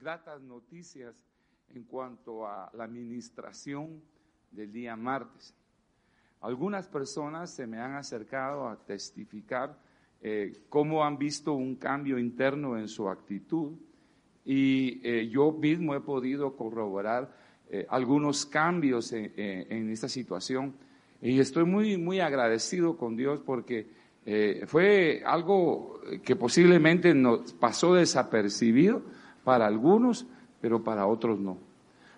gratas noticias en cuanto a la administración del día martes. Algunas personas se me han acercado a testificar eh, cómo han visto un cambio interno en su actitud y eh, yo mismo he podido corroborar eh, algunos cambios en, en, esta situación y estoy muy, muy agradecido con Dios porque fue algo que posiblemente nos pasó desapercibido para algunos, pero para otros no.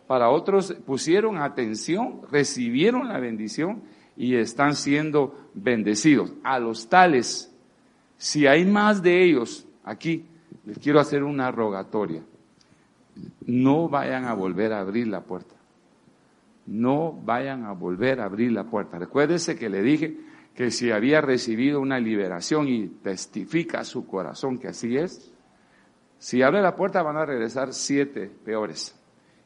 Para otros pusieron atención, recibieron la bendición y están siendo bendecidos. A los tales, si hay más de ellos aquí, les quiero hacer una rogatoria. No vayan a volver a abrir la puerta. No vayan a volver a abrir la puerta. Recuérdese que le dije que si había recibido una liberación y testifica su corazón que así es, si abre la puerta van a regresar siete peores.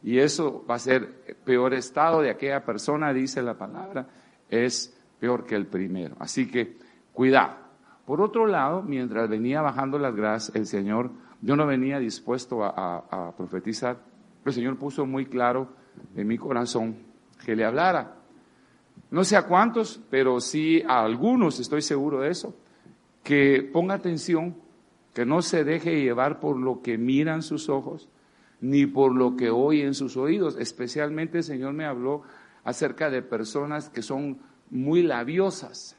Y eso va a ser peor estado de aquella persona, dice la palabra, es peor que el primero. Así que cuidado. Por otro lado, mientras venía bajando las gracias, el Señor, yo no venía dispuesto a, profetizar, pero el Señor puso muy claro en mi corazón que le hablara. No sé a cuántos, pero sí a algunos, estoy seguro de eso, que ponga atención, que no se deje llevar por lo que miran sus ojos, ni por lo que oyen sus oídos. Especialmente el Señor me habló acerca de personas que son muy labiosas,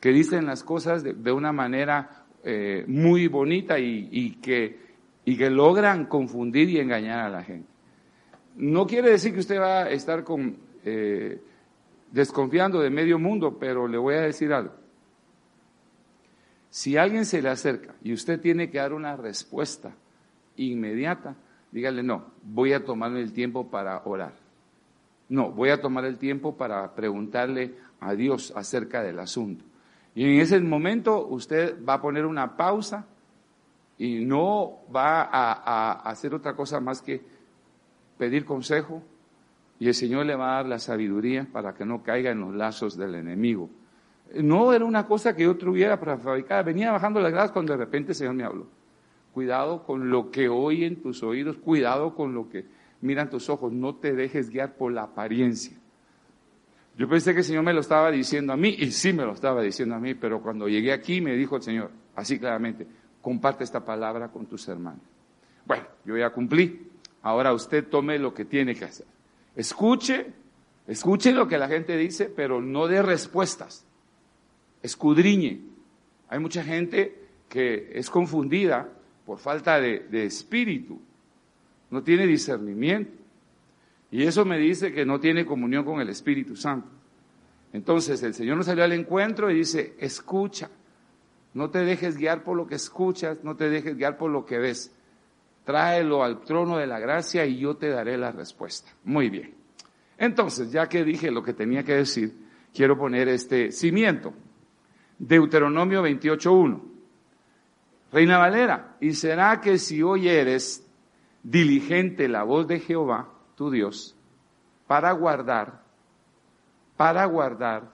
que dicen las cosas de, una manera eh, muy bonita y, que, y que logran confundir y engañar a la gente. No quiere decir que usted va a estar con, eh, desconfiando de medio mundo, pero le voy a decir algo. Si alguien se le acerca y usted tiene que dar una respuesta inmediata, dígale, no, voy a tomarme el tiempo para orar. No, voy a tomar el tiempo para preguntarle a Dios acerca del asunto. Y en ese momento usted va a poner una pausa y no va a, hacer otra cosa más que pedir consejo y el Señor le va a dar la sabiduría para que no caiga en los lazos del enemigo. No era una cosa que yo tuviera para fabricar. Venía bajando las gradas cuando de repente el Señor me habló. Cuidado con lo que oyen tus oídos, cuidado con lo que miran tus ojos, no te dejes guiar por la apariencia. Yo pensé que el Señor me lo estaba diciendo a mí, y sí me lo estaba diciendo a mí, pero cuando llegué aquí me dijo el Señor, así claramente, comparte esta palabra con tus hermanos. Bueno, yo ya cumplí, ahora usted tome lo que tiene que hacer. Escuche, escuche lo que la gente dice, pero no dé respuestas. Escudriñe. Hay mucha gente que es confundida por falta de espíritu no tiene discernimiento. Y eso me dice que no tiene comunión con el Espíritu Santo. Entonces el Señor nos salió al encuentro y dice, escucha, no te dejes guiar por lo que escuchas, no te dejes guiar por lo que ves. Tráelo al trono de la gracia y yo te daré la respuesta. Muy bien. Entonces, ya que dije lo que tenía que decir, quiero poner este cimiento. Deuteronomio 28.1. Reina Valera, y será que si oyeres diligente la voz de Jehová, tu Dios, para guardar, para guardar,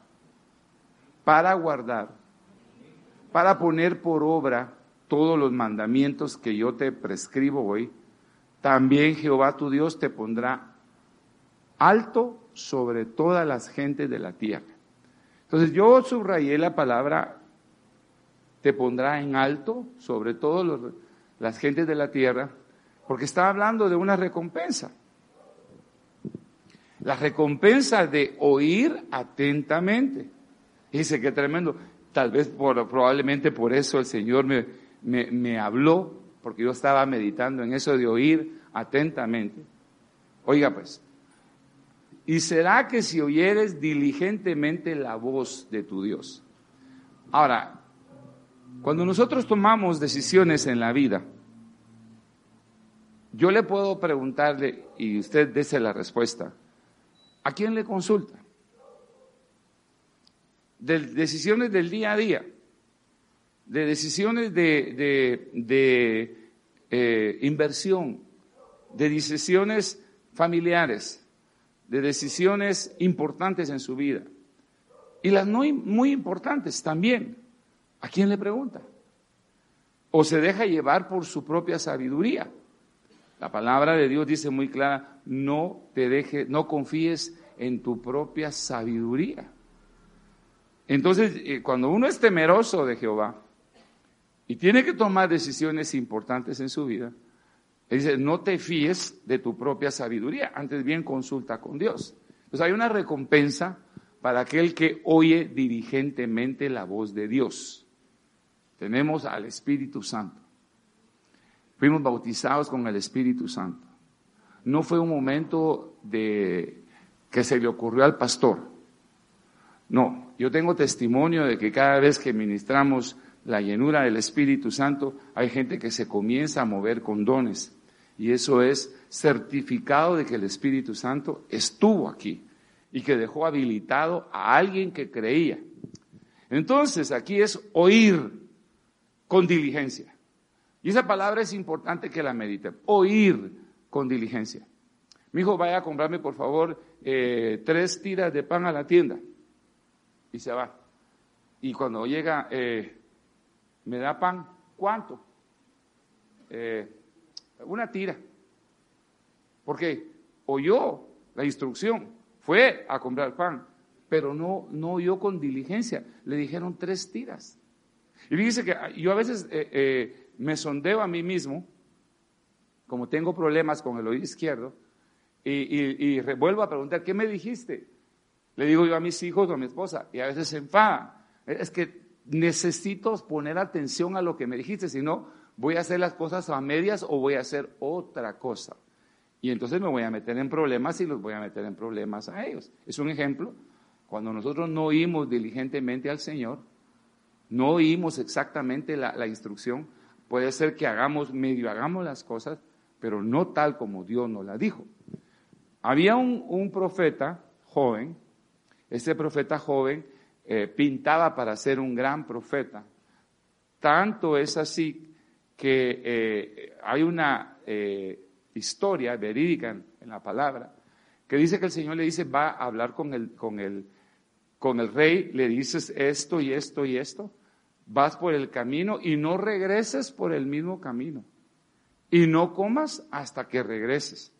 para guardar, para poner por obra todos los mandamientos que yo te prescribo hoy, también Jehová tu Dios te pondrá alto sobre todas las gentes de la tierra. Entonces yo subrayé la palabra te pondrá en alto sobre todas las gentes de la tierra, porque está hablando de una recompensa. La recompensa de oír atentamente. Dice que tremendo. Tal vez por, probablemente por eso el Señor me, me, me habló, porque yo estaba meditando en eso de oír atentamente. Oiga pues, y será que si oyeres diligentemente la voz de tu Dios. Ahora, cuando nosotros tomamos decisiones en la vida, yo le puedo preguntarle, y usted dése la respuesta, ¿a quién le consulta? De decisiones del día a día, de decisiones de, eh, inversión, de decisiones familiares, de decisiones importantes en su vida. Y las no muy importantes también. ¿A quién le pregunta? ¿O se deja llevar por su propia sabiduría? La palabra de Dios dice muy clara, no te dejes, no confíes en tu propia sabiduría. Entonces, eh, cuando uno es temeroso de Jehová y tiene que tomar decisiones importantes en su vida, dice, no te fíes de tu propia sabiduría, antes bien consulta con Dios. Entonces hay una recompensa para aquel que oye diligentemente la voz de Dios. Tenemos al Espíritu Santo. Fuimos bautizados con el Espíritu Santo. No fue un momento de que se le ocurrió al pastor. No, yo tengo testimonio de que cada vez que ministramos la llenura del Espíritu Santo, hay gente que se comienza a mover con dones. Y eso es certificado de que el Espíritu Santo estuvo aquí y que dejó habilitado a alguien que creía. Entonces, aquí es oír con diligencia. Y esa palabra es importante que la mediten. Oír con diligencia. Mi hijo, vaya a comprarme, por favor, eh, tres tiras de pan a la tienda. Y se va. Y cuando llega, eh, me da pan, ¿cuánto? Eh, una tira. Porque oyó la instrucción, fue a comprar pan, pero no, no oyó con diligencia. Le dijeron tres tiras. Y fíjese que yo a veces me sondeo a mí mismo, como tengo problemas con el oído izquierdo, y, vuelvo a preguntar, ¿qué me dijiste? Le digo yo a mis hijos o a mi esposa, y a veces se enfada. Es que necesito poner atención a lo que me dijiste, si no, voy a hacer las cosas a medias o voy a hacer otra cosa. Y entonces me voy a meter en problemas y los voy a meter en problemas a ellos. Es un ejemplo. Cuando nosotros no oímos diligentemente al Señor, no oímos exactamente la instrucción, Puede ser que hagamos, medio hagamos las cosas, pero no tal como Dios nos la dijo. Había un, profeta joven, ese profeta joven eh, pintaba para ser un gran profeta. Tanto es así que eh, hay una eh, historia verídica en, la palabra que dice que el Señor le dice, va a hablar con el, con el, con el rey, le dices esto y esto y esto, vas por el camino y no regreses por el mismo camino. Y no comas hasta que regreses.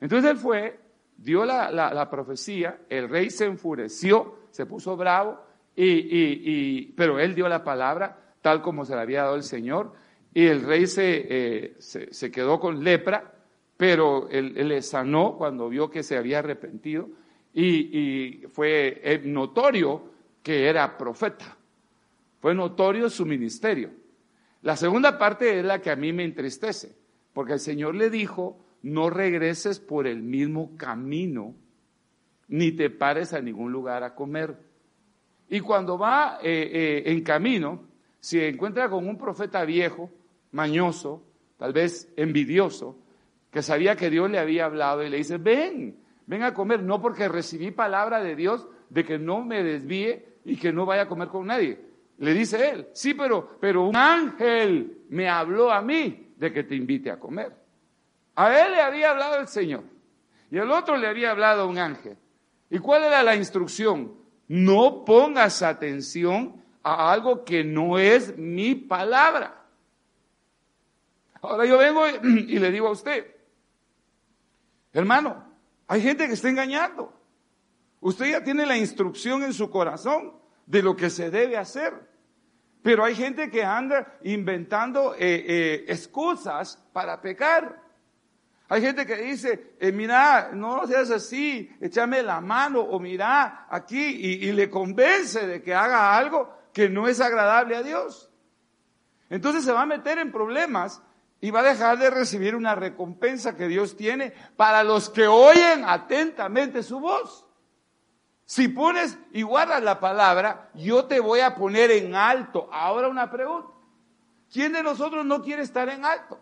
Entonces él fue, dio la, profecía, el rey se enfureció, se puso bravo, y, pero él dio la palabra tal como se la había dado el Señor, y el rey se, eh, se, quedó con lepra, pero él, le sanó cuando vio que se había arrepentido, y, y fue eh, notorio que era profeta. Fue notorio su ministerio. La segunda parte es la que a mí me entristece, porque el Señor le dijo, no regreses por el mismo camino, ni te pares a ningún lugar a comer. Y cuando va eh, eh, en camino, si encuentra con un profeta viejo, mañoso, tal vez envidioso, que sabía que Dios le había hablado y le dice, ven, ven a comer, no porque recibí palabra de Dios de que no me desvíe y que no vaya a comer con nadie, le dice él, sí, pero, pero un ángel me habló a mí de que te invite a comer. A él le había hablado el Señor y al otro le había hablado un ángel. ¿Y cuál era la instrucción? No pongas atención a algo que no es mi palabra. Ahora yo vengo y, le digo a usted, hermano, hay gente que está engañando. Usted ya tiene la instrucción en su corazón de lo que se debe hacer. Pero hay gente que anda inventando eh, eh, excusas para pecar. Hay gente que dice, eh, mira, no seas así, échame la mano o mira aquí y, y le convence de que haga algo que no es agradable a Dios. Entonces se va a meter en problemas y va a dejar de recibir una recompensa que Dios tiene para los que oyen atentamente su voz. Si pones y guardas la palabra, yo te voy a poner en alto. Ahora una pregunta. ¿Quién de nosotros no quiere estar en alto?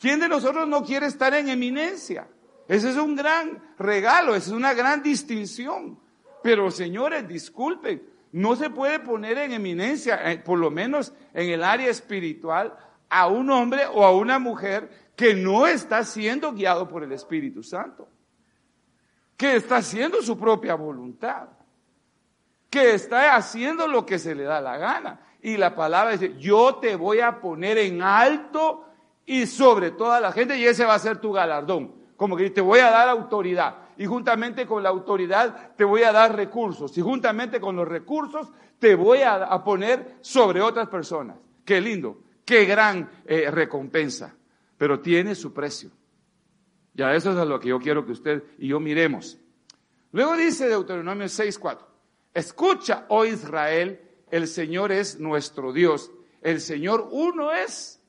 ¿Quién de nosotros no quiere estar en eminencia? Ese es un gran regalo, esa es una gran distinción. Pero señores, disculpen, no se puede poner en eminencia, eh, por lo menos en el área espiritual, a un hombre o a una mujer que no está siendo guiado por el Espíritu Santo que está haciendo su propia voluntad, que está haciendo lo que se le da la gana. Y la palabra dice, yo te voy a poner en alto y sobre toda la gente y ese va a ser tu galardón. Como que te voy a dar autoridad y juntamente con la autoridad te voy a dar recursos y juntamente con los recursos te voy a, poner sobre otras personas. Qué lindo, qué gran eh, recompensa, pero tiene su precio. Ya eso es a lo que yo quiero que usted y yo miremos. Luego dice Deuteronomio 6:4, escucha, oh Israel, el Señor es nuestro Dios, el Señor uno es.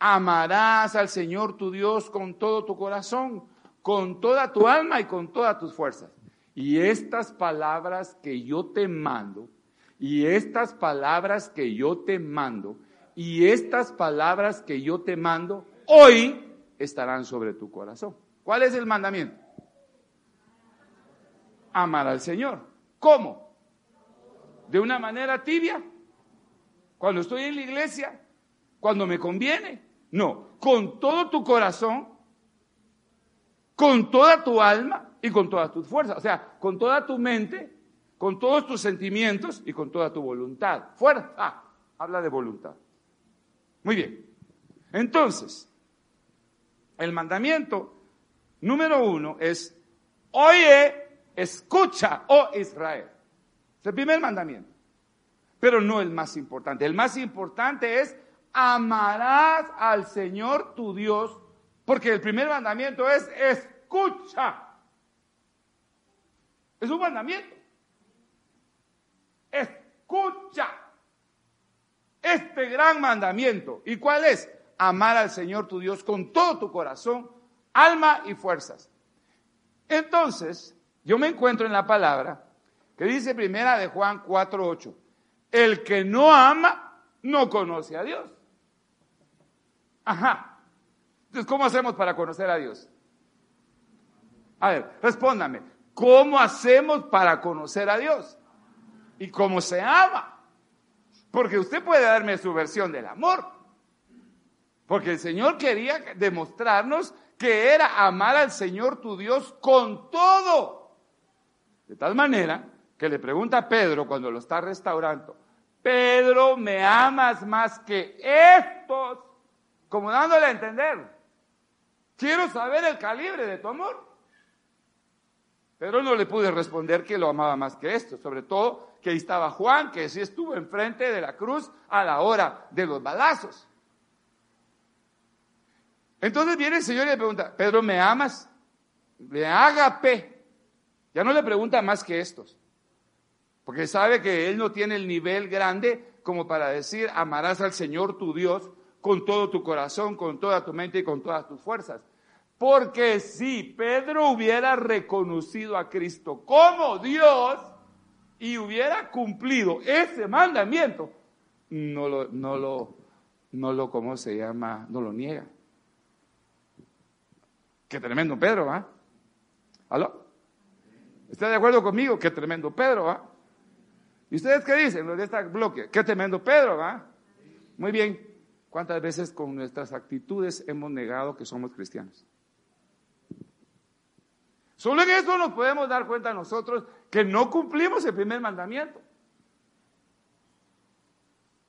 Amarás al Señor tu Dios con todo tu corazón, con toda tu alma y con todas tus fuerzas. Y estas palabras que yo te mando, y estas palabras que yo te mando, y estas palabras que yo te mando, hoy estarán sobre tu corazón. ¿Cuál es el mandamiento? Amar al Señor. ¿Cómo? ¿De una manera tibia? Cuando estoy en la iglesia, cuando me conviene. No, con todo tu corazón, con toda tu alma y con todas tus fuerzas. O sea, con toda tu mente, con todos tus sentimientos y con toda tu voluntad. Fuerza. Ah, habla de voluntad. Muy bien. Entonces, el mandamiento número uno es, oye, escucha, oh Israel. Es el primer mandamiento. Pero no el más importante. El más importante es, amarás al Señor tu Dios, porque el primer mandamiento es, escucha. Es un mandamiento. Escucha este gran mandamiento. ¿Y cuál es? amar al Señor tu Dios con todo tu corazón, alma y fuerzas. Entonces, yo me encuentro en la palabra que dice primera de Juan 4:8, el que no ama no conoce a Dios. Ajá. Entonces, ¿cómo hacemos para conocer a Dios? A ver, respóndame, ¿cómo hacemos para conocer a Dios? ¿Y cómo se ama? Porque usted puede darme su versión del amor, porque el Señor quería demostrarnos que era amar al Señor tu Dios con todo. De tal manera que le pregunta a Pedro cuando lo está restaurando, Pedro, ¿me amas más que estos? Como dándole a entender, quiero saber el calibre de tu amor. Pedro no le pude responder que lo amaba más que esto, sobre todo que ahí estaba Juan, que sí estuvo enfrente de la cruz a la hora de los balazos. Entonces viene el Señor y le pregunta, Pedro, ¿me amas? Le agape. Ya no le pregunta más que estos. Porque sabe que él no tiene el nivel grande como para decir, amarás al Señor tu Dios con todo tu corazón, con toda tu mente y con todas tus fuerzas. Porque si Pedro hubiera reconocido a Cristo como Dios y hubiera cumplido ese mandamiento, no lo, no lo, no lo, ¿cómo se llama? No lo niega. Qué tremendo Pedro, ¿ah? ¿Aló? ¿Está de acuerdo conmigo? Qué tremendo Pedro, ¿ah? ¿Y ustedes qué dicen, los de este bloque? Qué tremendo Pedro, ¿ah? Muy bien. ¿Cuántas veces con nuestras actitudes hemos negado que somos cristianos? Solo en eso nos podemos dar cuenta nosotros que no cumplimos el primer mandamiento.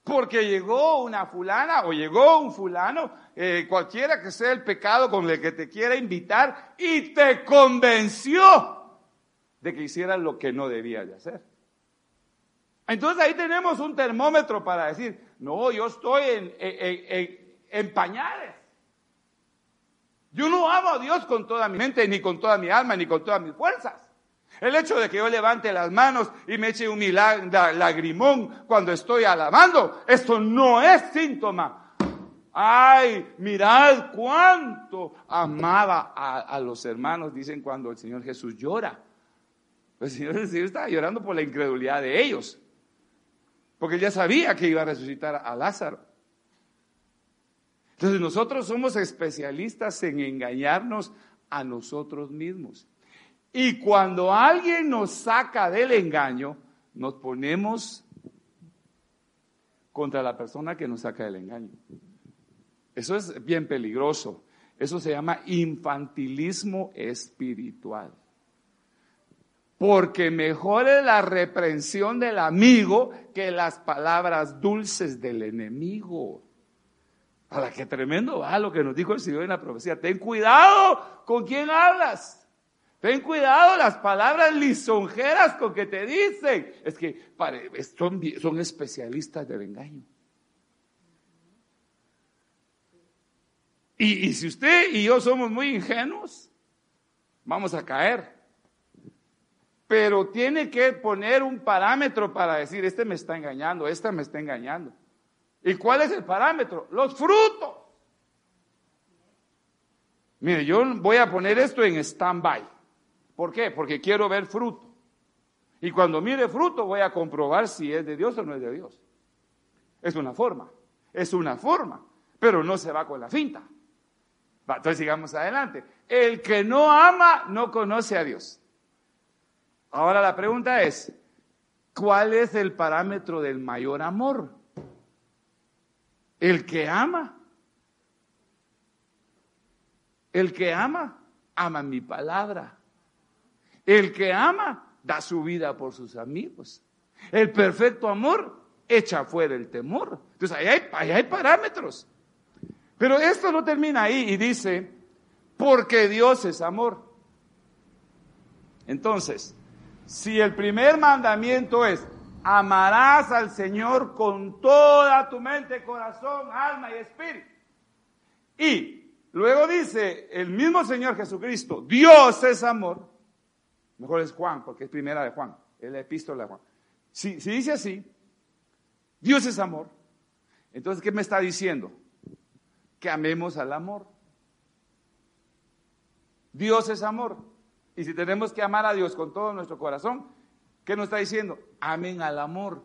Porque llegó una fulana o llegó un fulano, eh, cualquiera que sea el pecado con el que te quiera invitar, y te convenció de que hicieras lo que no debías de hacer. Entonces ahí tenemos un termómetro para decir, no, yo estoy en, pañales. Yo no amo a Dios con toda mi mente, ni con toda mi alma, ni con todas mis fuerzas. El hecho de que yo levante las manos y me eche un lagrimón cuando estoy alabando, esto no es síntoma. Ay, mirad cuánto amaba a, los hermanos, dicen cuando el Señor Jesús llora. El Señor, el estaba llorando por la incredulidad de ellos. Porque él ya sabía que iba a resucitar a Lázaro. Entonces nosotros somos especialistas en engañarnos a nosotros mismos. Y cuando alguien nos saca del engaño, nos ponemos contra la persona que nos saca del engaño. Eso es bien peligroso. Eso se llama infantilismo espiritual. Porque mejor es la reprensión del amigo que las palabras dulces del enemigo. A la que tremendo va lo que nos dijo el Señor en la profecía. Ten cuidado con quién hablas. Ten cuidado las palabras lisonjeras con que te dicen. Es que son, especialistas del engaño. Y, y si usted y yo somos muy ingenuos, vamos a caer. Pero tiene que poner un parámetro para decir, este me está engañando, esta me está engañando. ¿Y cuál es el parámetro? Los frutos. Mire, yo voy a poner esto en stand-by. ¿Por qué? Porque quiero ver fruto. Y cuando mire fruto voy a comprobar si es de Dios o no es de Dios. Es una forma, es una forma, pero no se va con la finta. entonces sigamos adelante. El que no ama no conoce a Dios. Ahora la pregunta es, ¿cuál es el parámetro del mayor amor? El que ama. El que ama, ama mi palabra. El que ama da su vida por sus amigos. El perfecto amor echa fuera el temor. Entonces ahí hay, hay parámetros. Pero esto no termina ahí y dice, porque Dios es amor. Entonces, si el primer mandamiento es, amarás al Señor con toda tu mente, corazón, alma y espíritu. Y luego dice el mismo Señor Jesucristo, Dios es amor. Mejor es Juan, porque es primera de Juan, es la epístola de Juan. Si, dice así, Dios es amor, entonces, ¿qué me está diciendo? Que amemos al amor. Dios es amor. Y si tenemos que amar a Dios con todo nuestro corazón, ¿qué nos está diciendo? Amen al amor.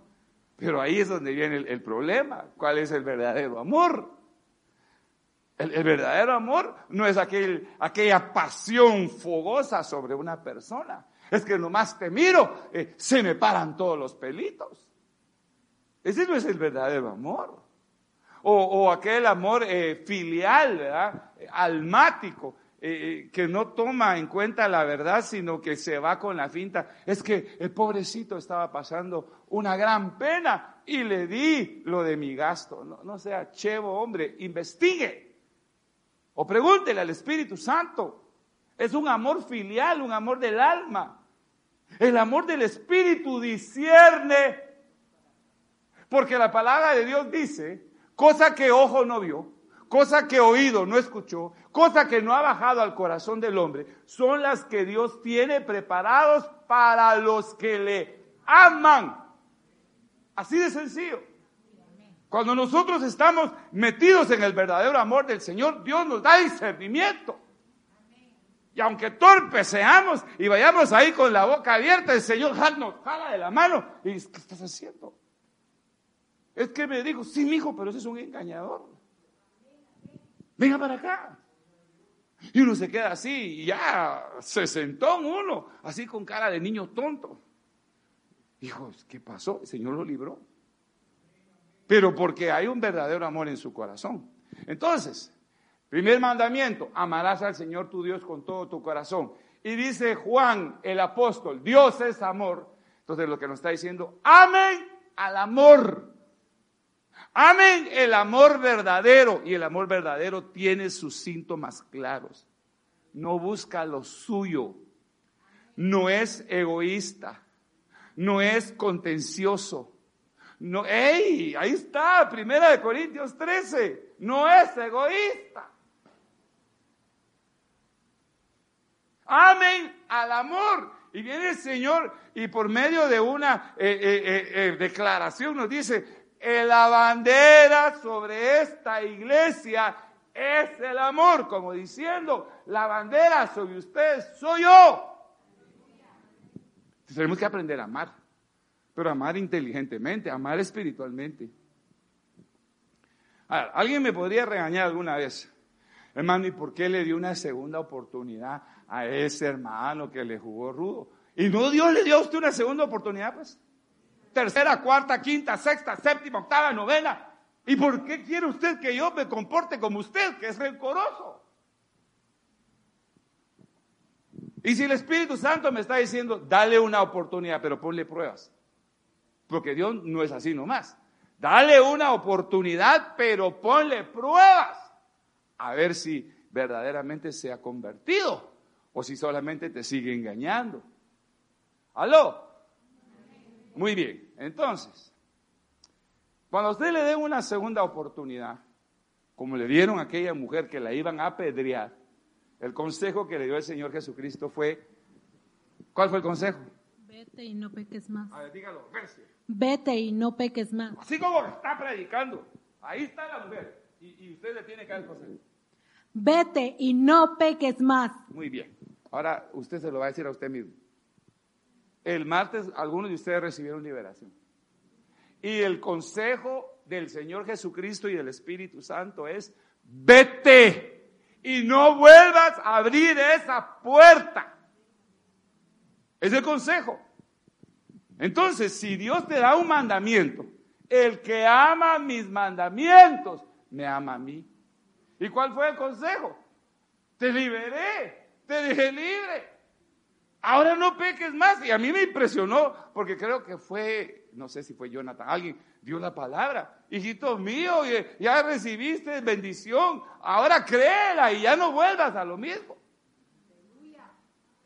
Pero ahí es donde viene el, problema. ¿Cuál es el verdadero amor? El, verdadero amor no es aquel, aquella pasión fogosa sobre una persona. Es que nomás te miro, eh, se me paran todos los pelitos. Ese no es el verdadero amor. O, aquel amor eh, filial, ¿verdad? almático, eh, que no toma en cuenta la verdad, sino que se va con la finta. Es que el pobrecito estaba pasando una gran pena y le di lo de mi gasto. No, no sea chevo, hombre, investigue. O pregúntele al Espíritu Santo. Es un amor filial, un amor del alma. El amor del Espíritu discierne. Porque la palabra de Dios dice, cosa que ojo no vio, cosa que oído no escuchó, cosa que no ha bajado al corazón del hombre, son las que Dios tiene preparados para los que le aman. Así de sencillo. Cuando nosotros estamos metidos en el verdadero amor del Señor, Dios nos da discernimiento. Y aunque torpes seamos y vayamos ahí con la boca abierta, el Señor nos jala de la mano y dice, ¿qué estás haciendo? Es que me dijo, sí, mi hijo, pero ese es un engañador. Venga para acá. Y uno se queda así y ya se sentó uno, así con cara de niño tonto. Hijo, ¿qué pasó? El Señor lo libró pero porque hay un verdadero amor en su corazón. Entonces, primer mandamiento, amarás al Señor tu Dios con todo tu corazón. Y dice Juan, el apóstol, Dios es amor. Entonces lo que nos está diciendo, amen al amor. Amen el amor verdadero. Y el amor verdadero tiene sus síntomas claros. No busca lo suyo. No es egoísta. No es contencioso no, ¡ey! Ahí está, primera de Corintios 13. No es egoísta. Amen al amor. Y viene el Señor y por medio de una eh, eh, eh, declaración nos dice, la bandera sobre esta iglesia es el amor, como diciendo, la bandera sobre ustedes soy yo. Tenemos que aprender a amar pero amar inteligentemente, amar espiritualmente. alguien me podría regañar alguna vez, hermano, ¿y por qué le dio una segunda oportunidad a ese hermano que le jugó rudo? Y no Dios le dio a usted una segunda oportunidad, pues. Tercera, cuarta, quinta, sexta, séptima, octava, novena. ¿Y por qué quiere usted que yo me comporte como usted, que es rencoroso? Y si el Espíritu Santo me está diciendo, dale una oportunidad, pero ponle pruebas. Porque Dios no es así nomás. Dale una oportunidad, pero ponle pruebas. A ver si verdaderamente se ha convertido o si solamente te sigue engañando. ¿Aló? Muy bien. Entonces, cuando usted le dé una segunda oportunidad, como le dieron a aquella mujer que la iban a apedrear, el consejo que le dio el Señor Jesucristo fue, ¿cuál fue el consejo? Vete y no peques más. A ver, dígalo, verse. Vete y no peques más. Así como está predicando. Ahí está la mujer. Y, y usted le tiene que dar consejo. Vete y no peques más. Muy bien. Ahora usted se lo va a decir a usted mismo. El martes algunos de ustedes recibieron liberación. Y el consejo del Señor Jesucristo y del Espíritu Santo es, vete y no vuelvas a abrir esa puerta. Es el consejo. Entonces, si Dios te da un mandamiento, el que ama mis mandamientos, me ama a mí. ¿Y cuál fue el consejo? Te liberé, te dejé libre. Ahora no peques más. Y a mí me impresionó, porque creo que fue, no sé si fue Jonathan, alguien dio la palabra. Hijito mío, ya recibiste bendición. Ahora créela y ya no vuelvas a lo mismo.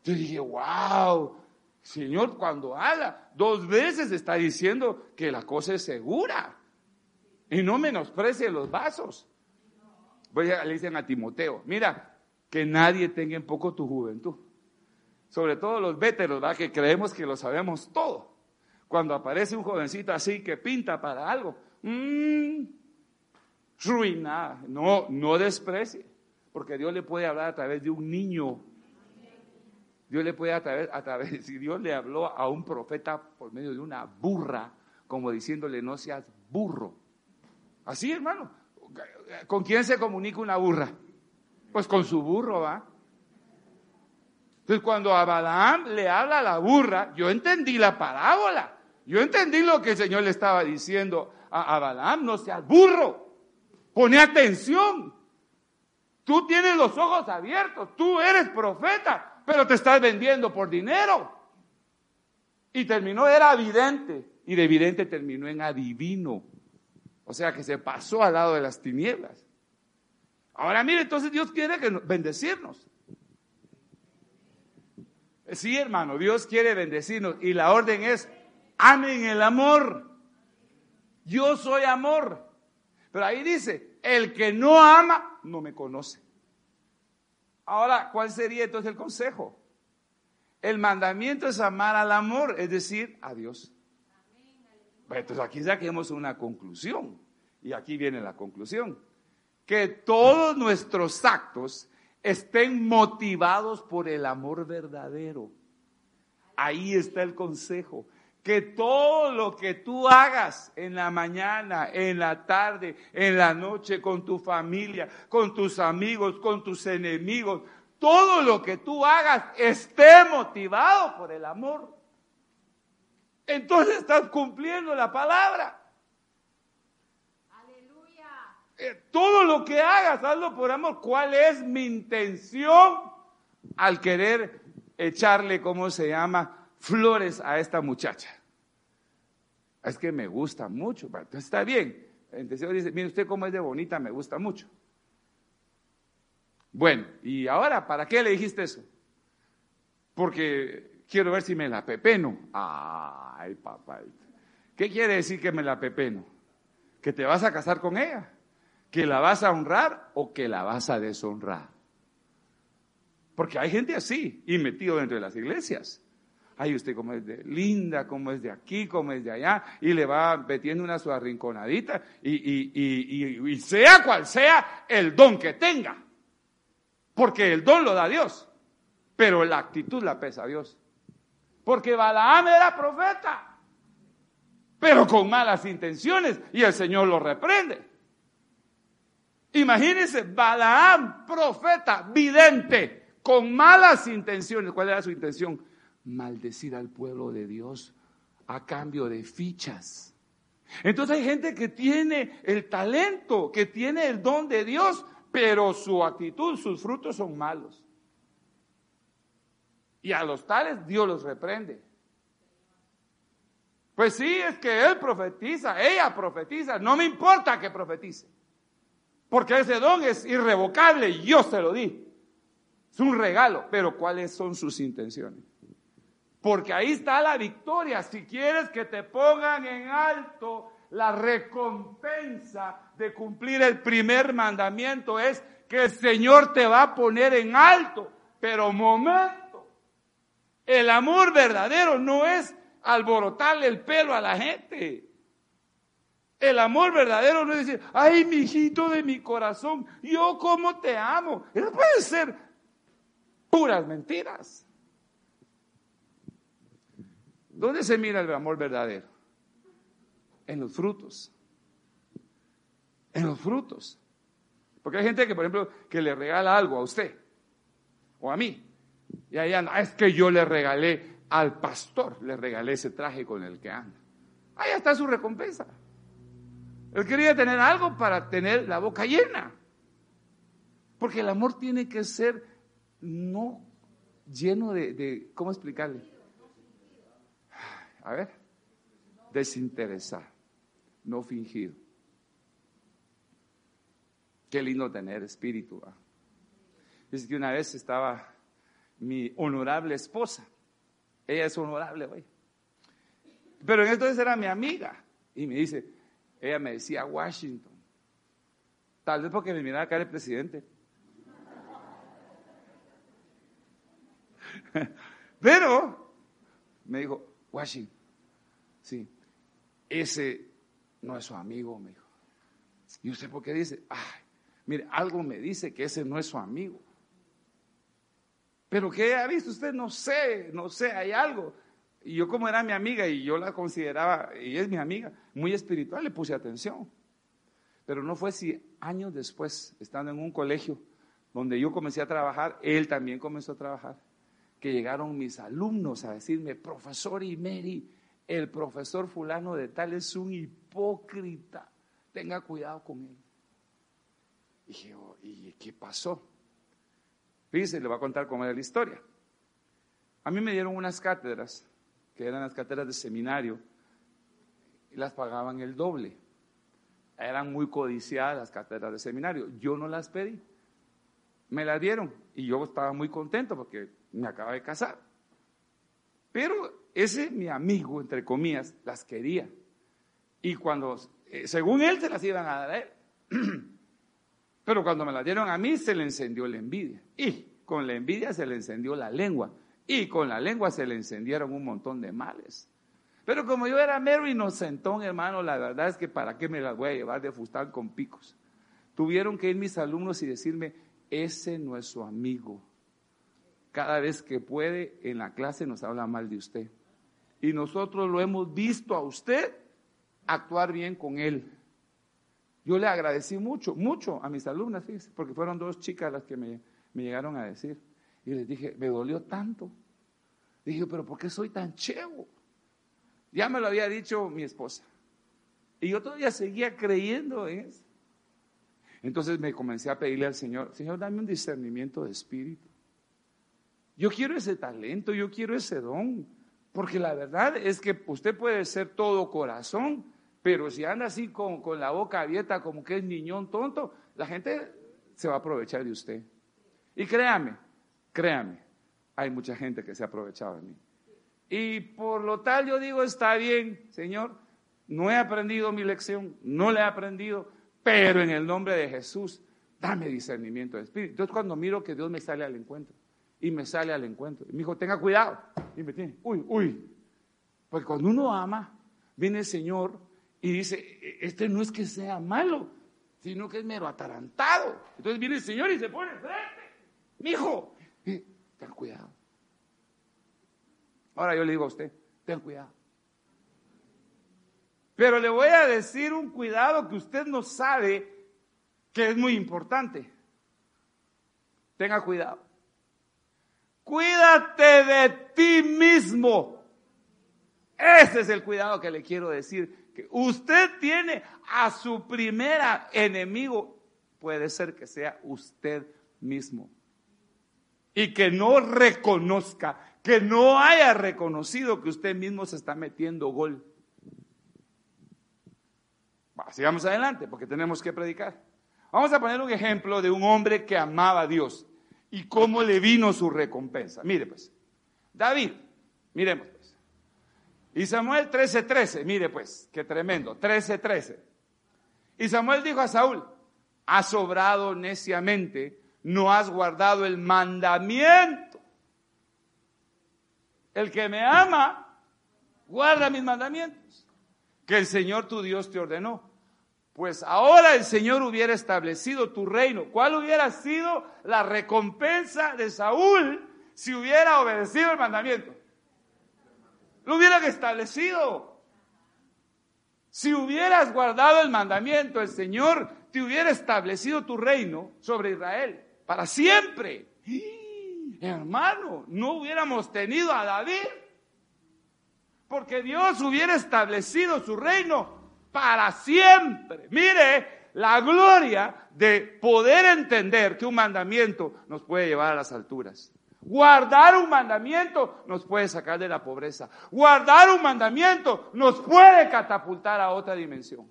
Yo dije, wow, Señor, cuando habla, dos veces está diciendo que la cosa es segura. Y no menosprecie los vasos. A, le dicen a Timoteo, mira, que nadie tenga en poco tu juventud sobre todo los véteros, ¿verdad? que creemos que lo sabemos todo. Cuando aparece un jovencito así que pinta para algo, mmm, ruina, no, no desprecie, porque Dios le puede hablar a través de un niño. Dios le puede a través, a través, si Dios le habló a un profeta por medio de una burra, como diciéndole no seas burro. Así, hermano. ¿Con quién se comunica una burra? Pues con su burro, ¿va? Entonces, cuando a le habla a la burra, yo entendí la parábola. Yo entendí lo que el Señor le estaba diciendo a, a no seas burro. Pone atención. Tú tienes los ojos abiertos, tú eres profeta, pero te estás vendiendo por dinero. Y terminó, era evidente, y de evidente terminó en adivino. O sea que se pasó al lado de las tinieblas. Ahora mire, entonces Dios quiere que bendecirnos. Sí, hermano, Dios quiere bendecirnos y la orden es, amen el amor. Yo soy amor. Pero ahí dice, el que no ama, no me conoce. Ahora, ¿cuál sería entonces el consejo? El mandamiento es amar al amor, es decir, a Dios. entonces aquí saquemos una conclusión. Y aquí viene la conclusión. Que todos nuestros actos estén motivados por el amor verdadero. Ahí está el consejo. Que todo lo que tú hagas en la mañana, en la tarde, en la noche, con tu familia, con tus amigos, con tus enemigos, todo lo que tú hagas esté motivado por el amor. Entonces estás cumpliendo la palabra. Eh, todo lo que hagas, hazlo por amor. ¿Cuál es mi intención al querer echarle, ¿cómo se llama? Flores a esta muchacha. Es que me gusta mucho. Entonces está bien. Señor dice, mire usted cómo es de bonita, me gusta mucho. Bueno, y ahora, ¿para qué le dijiste eso? Porque quiero ver si me la pepeno. Ay, papá. ¿Qué quiere decir que me la pepeno? Que te vas a casar con ella que la vas a honrar o que la vas a deshonrar. Porque hay gente así y metido dentro de las iglesias. Ay, usted como es de linda, como es de aquí, como es de allá, y le va metiendo una su arrinconadita, y, y, y, sea cual sea el don que tenga. Porque el don lo da Dios, pero la actitud la pesa Dios. Porque Balaam era profeta, pero con malas intenciones, y el Señor lo reprende. Imagínense, Balaam, profeta, vidente, con malas intenciones. ¿Cuál era su intención? Maldecir al pueblo de Dios a cambio de fichas. Entonces hay gente que tiene el talento, que tiene el don de Dios, pero su actitud, sus frutos son malos. Y a los tales Dios los reprende. Pues sí, es que él profetiza, ella profetiza, no me importa que profetice. Porque ese don es irrevocable, yo se lo di. Es un regalo, pero ¿cuáles son sus intenciones? Porque ahí está la victoria. Si quieres que te pongan en alto, la recompensa de cumplir el primer mandamiento es que el Señor te va a poner en alto. Pero momento, el amor verdadero no es alborotarle el pelo a la gente. El amor verdadero no es decir, ay, mi hijito de mi corazón, yo como te amo. Eso puede ser puras mentiras. ¿Dónde se mira el amor verdadero? En los frutos. En los frutos. Porque hay gente que, por ejemplo, que le regala algo a usted o a mí. Y ahí anda, es que yo le regalé al pastor, le regalé ese traje con el que anda. Ahí está su recompensa. Él quería tener algo para tener la boca llena. Porque el amor tiene que ser no lleno de ¿cómo explicarle? A ver, desinteresado, no fingido. Qué lindo tener espíritu. Es que una vez estaba mi honorable esposa. Ella es honorable hoy. Pero en entonces era mi amiga. Y me dice, ella me decía Washington. Tal vez porque me miraba acá el presidente. Pero me dijo, Washington, ese no es su amigo, me dijo. ¿Y usted por qué dice? Ay, mire, algo me dice que ese no es su amigo. Pero ¿qué ha visto usted? No sé, no sé, hay algo. Y yo como era mi amiga y yo la consideraba, y es mi amiga, muy espiritual, le puse atención. Pero no fue si años después, estando en un colegio donde yo comencé a trabajar, él también comenzó a trabajar, que llegaron mis alumnos a decirme, profesor y Mary, el profesor fulano de tal es un hipócrita, tenga cuidado con él. Y dije, oh, ¿y qué pasó? Fíjese, le voy a contar cómo era la historia. A mí me dieron unas cátedras, que eran las cátedras de seminario, y las pagaban el doble. Eran muy codiciadas las cátedras de seminario. Yo no las pedí. Me las dieron y yo estaba muy contento porque me acaba de casar. Pero ese mi amigo, entre comillas, las quería. Y cuando, eh, según él, se las iban a dar a él. Pero cuando me la dieron a mí, se le encendió la envidia. Y con la envidia se le encendió la lengua. Y con la lengua se le encendieron un montón de males. Pero como yo era mero inocentón, hermano, la verdad es que para qué me las voy a llevar de fustán con picos. Tuvieron que ir mis alumnos y decirme, ese no es su amigo. Cada vez que puede, en la clase nos habla mal de usted. Y nosotros lo hemos visto a usted actuar bien con él. Yo le agradecí mucho, mucho a mis alumnas, porque fueron dos chicas las que me, llegaron a decir. Y les dije, me dolió tanto. Dije, pero ¿por qué soy tan chevo? Ya me lo había dicho mi esposa. Y yo todavía seguía creyendo en eso. Entonces me comencé a pedirle al Señor, Señor, dame un discernimiento de espíritu. Yo quiero ese talento, yo quiero ese don. Porque la verdad es que usted puede ser todo corazón, pero si anda así con, la boca abierta como que es niñón tonto, la gente se va a aprovechar de usted. Y créame, créame, hay mucha gente que se ha aprovechado de mí. Y por lo tal yo digo, está bien, Señor, no he aprendido mi lección, no la he aprendido, pero en el nombre de Jesús, dame discernimiento de espíritu. Entonces cuando miro que Dios me sale al encuentro, y me sale al encuentro, y me dijo, tenga cuidado, y me tiene, uy, uy, porque cuando uno ama, viene el Señor y dice, e-, este no es que sea malo, sino que es mero atarantado. Entonces viene el Señor y se pone frente. Mi hijo, eh, ten cuidado. Ahora yo le digo a usted, ten cuidado. Pero le voy a decir un cuidado que usted no sabe que es muy importante. Tenga cuidado. Cuídate de ti mismo. Ese es el cuidado que le quiero decir usted tiene a su primera enemigo, puede ser que sea usted mismo. Y que no reconozca, que no haya reconocido que usted mismo se está metiendo gol. Sigamos adelante porque tenemos que predicar. Vamos a poner un ejemplo de un hombre que amaba a Dios y cómo le vino su recompensa. Mire pues, David, miremos pues. Y Samuel 13:13, 13, mire pues, qué tremendo, 13:13. 13. Y Samuel dijo a Saúl, has obrado neciamente, no has guardado el mandamiento. El que me ama, guarda mis mandamientos, que el Señor tu Dios te ordenó. Pues ahora el Señor hubiera establecido tu reino. ¿Cuál hubiera sido la recompensa de Saúl si hubiera obedecido el mandamiento? Lo hubieran establecido. Si hubieras guardado el mandamiento, el Señor te hubiera establecido tu reino sobre Israel para siempre. hermano, no hubiéramos tenido a David porque Dios hubiera establecido su reino para siempre. Mire la gloria de poder entender que un mandamiento nos puede llevar a las alturas. Guardar un mandamiento nos puede sacar de la pobreza. Guardar un mandamiento nos puede catapultar a otra dimensión.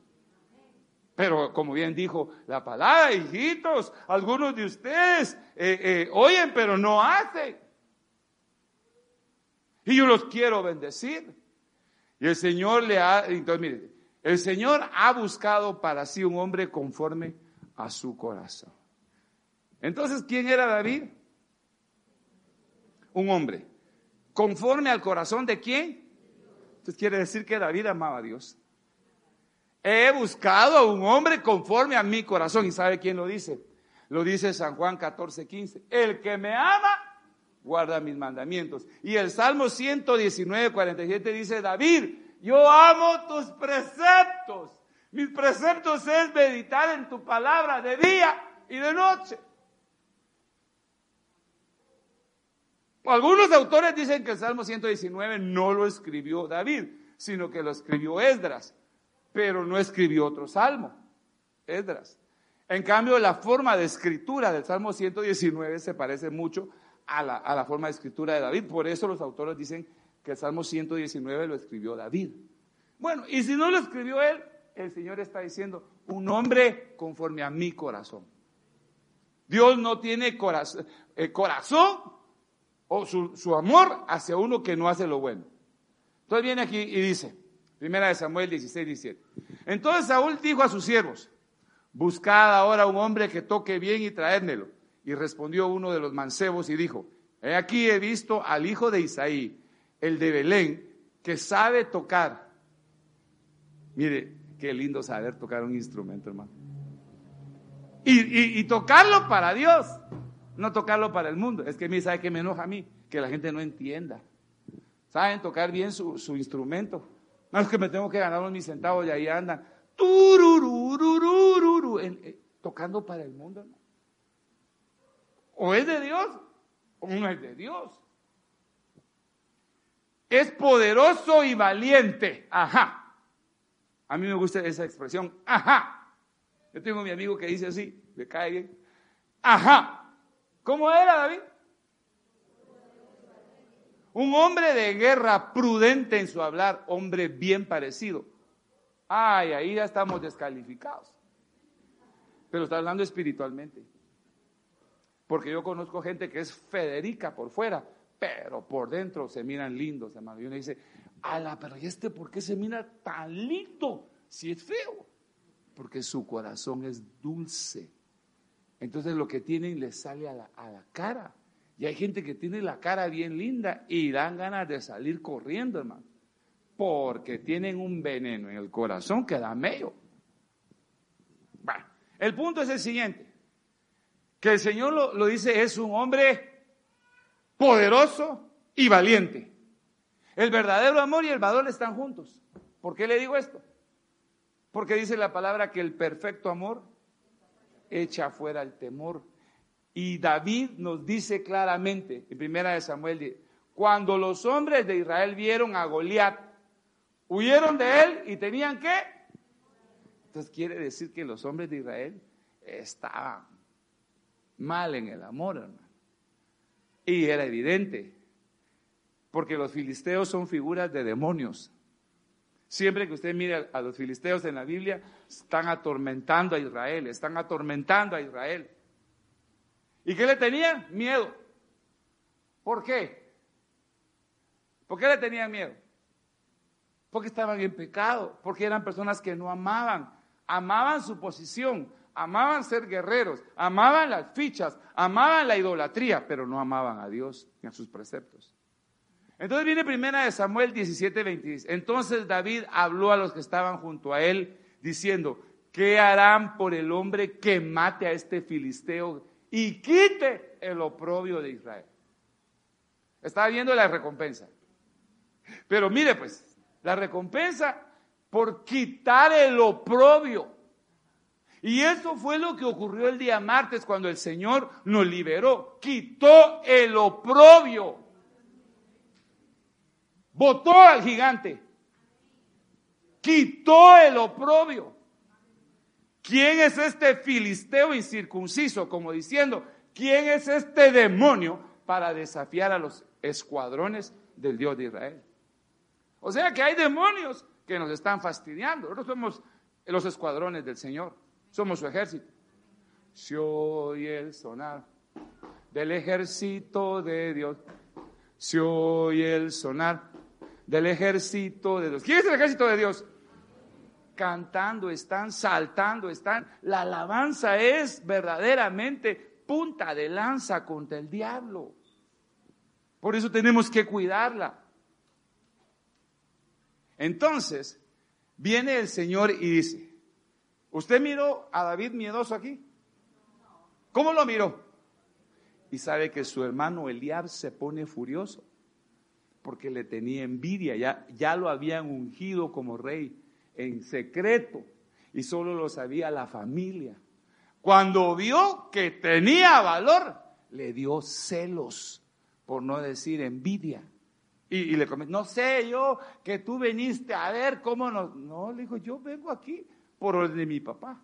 Pero como bien dijo la palabra, hijitos, algunos de ustedes eh, eh, oyen pero no hacen. Y yo los quiero bendecir. Y el Señor le ha, entonces mire, el Señor ha buscado para sí un hombre conforme a su corazón. Entonces, ¿quién era David? Un hombre. ¿Conforme al corazón de quién? Entonces quiere decir que David amaba a Dios. He buscado a un hombre conforme a mi corazón. ¿Y sabe quién lo dice? Lo dice San Juan 14, 15. El que me ama, guarda mis mandamientos. Y el Salmo 119, 47 dice, David, yo amo tus preceptos. Mis preceptos es meditar en tu palabra de día y de noche. Algunos autores dicen que el Salmo 119 no lo escribió David, sino que lo escribió Esdras, pero no escribió otro salmo, Esdras. En cambio, la forma de escritura del Salmo 119 se parece mucho a la, a la forma de escritura de David. Por eso los autores dicen que el Salmo 119 lo escribió David. Bueno, y si no lo escribió él, el Señor está diciendo, un hombre conforme a mi corazón. Dios no tiene corazón, eh, corazón o su, amor hacia uno que no hace lo bueno. Entonces viene aquí y dice, primera de Samuel 16, 17. Entonces Saúl dijo a sus siervos, buscad ahora un hombre que toque bien y traérmelo. Y respondió uno de los mancebos y dijo, he aquí he visto al hijo de Isaí, el de Belén, que sabe tocar. Mire, qué lindo saber tocar un instrumento, hermano. Y, tocarlo para Dios, no tocarlo para el mundo. Es que mí, ¿sabe que me enoja a mí? Que la gente no entienda. Saben tocar bien su, instrumento. No es que me tengo que ganar unos mis centavos y ahí andan. Eh, tocando para el mundo. O es de Dios o no es de Dios es poderoso y valiente. Ajá. A mí me gusta esa expresión. Ajá. Yo tengo a mi amigo que dice así, me cae bien. Ajá. ¿Cómo era David? Un hombre de guerra prudente en su hablar, hombre bien parecido. Ay, ahí ya estamos descalificados. Pero está hablando espiritualmente. Porque yo conozco gente que es Federica por fuera, pero por dentro se miran lindos, hermano. Y uno dice, ala, pero ¿y este por qué se mira tan lindo si es feo? Porque su corazón es dulce. Entonces lo que tienen le sale a la, a la cara. Y hay gente que tiene la cara bien linda y dan ganas de salir corriendo, hermano. Porque tienen un veneno en el corazón que da medio. Bueno, el punto es el siguiente. Que el Señor lo, lo dice, es un hombre poderoso y valiente. El verdadero amor y el valor están juntos. ¿Por qué le digo esto? Porque dice la palabra que el perfecto amor echa fuera el temor. Y David nos dice claramente, en primera de Samuel, cuando los hombres de Israel vieron a Goliat, huyeron de él y tenían que. Entonces quiere decir que los hombres de Israel estaban mal en el amor, hermano. Y era evidente, porque los filisteos son figuras de demonios. Siempre que usted mire a los filisteos en la Biblia, están atormentando a Israel, están atormentando a Israel. ¿Y qué le tenían? Miedo. ¿Por qué? ¿Por qué le tenían miedo? Porque estaban en pecado, porque eran personas que no amaban, amaban su posición, amaban ser guerreros, amaban las fichas, amaban la idolatría, pero no amaban a Dios ni a sus preceptos. Entonces viene primera de Samuel 17, 26. Entonces David habló a los que estaban junto a él, diciendo, ¿qué harán por el hombre que mate a este filisteo y quite el oprobio de Israel? Estaba viendo la recompensa. Pero mire pues, la recompensa por quitar el oprobio. Y eso fue lo que ocurrió el día martes cuando el Señor nos liberó. Quitó el oprobio. Botó al gigante. Quitó el oprobio. ¿Quién es este filisteo incircunciso? Como diciendo, ¿quién es este demonio para desafiar a los escuadrones del Dios de Israel? O sea que hay demonios que nos están fastidiando. Nosotros somos los escuadrones del Señor, somos su ejército. Se oye el sonar del ejército de Dios. Se oye el sonar del ejército de Dios. ¿Quién es el ejército de Dios? Cantando, están saltando, están. La alabanza es verdaderamente punta de lanza contra el diablo. Por eso tenemos que cuidarla. Entonces, viene el Señor y dice, ¿usted miró a David miedoso aquí? ¿Cómo lo miró? Y sabe que su hermano Eliab se pone furioso porque le tenía envidia, ya, ya lo habían ungido como rey en secreto y solo lo sabía la familia. Cuando vio que tenía valor, le dio celos, por no decir envidia. Y, le comentó, no sé yo que tú viniste a ver cómo nos... No, le dijo, yo vengo aquí por orden de mi papá.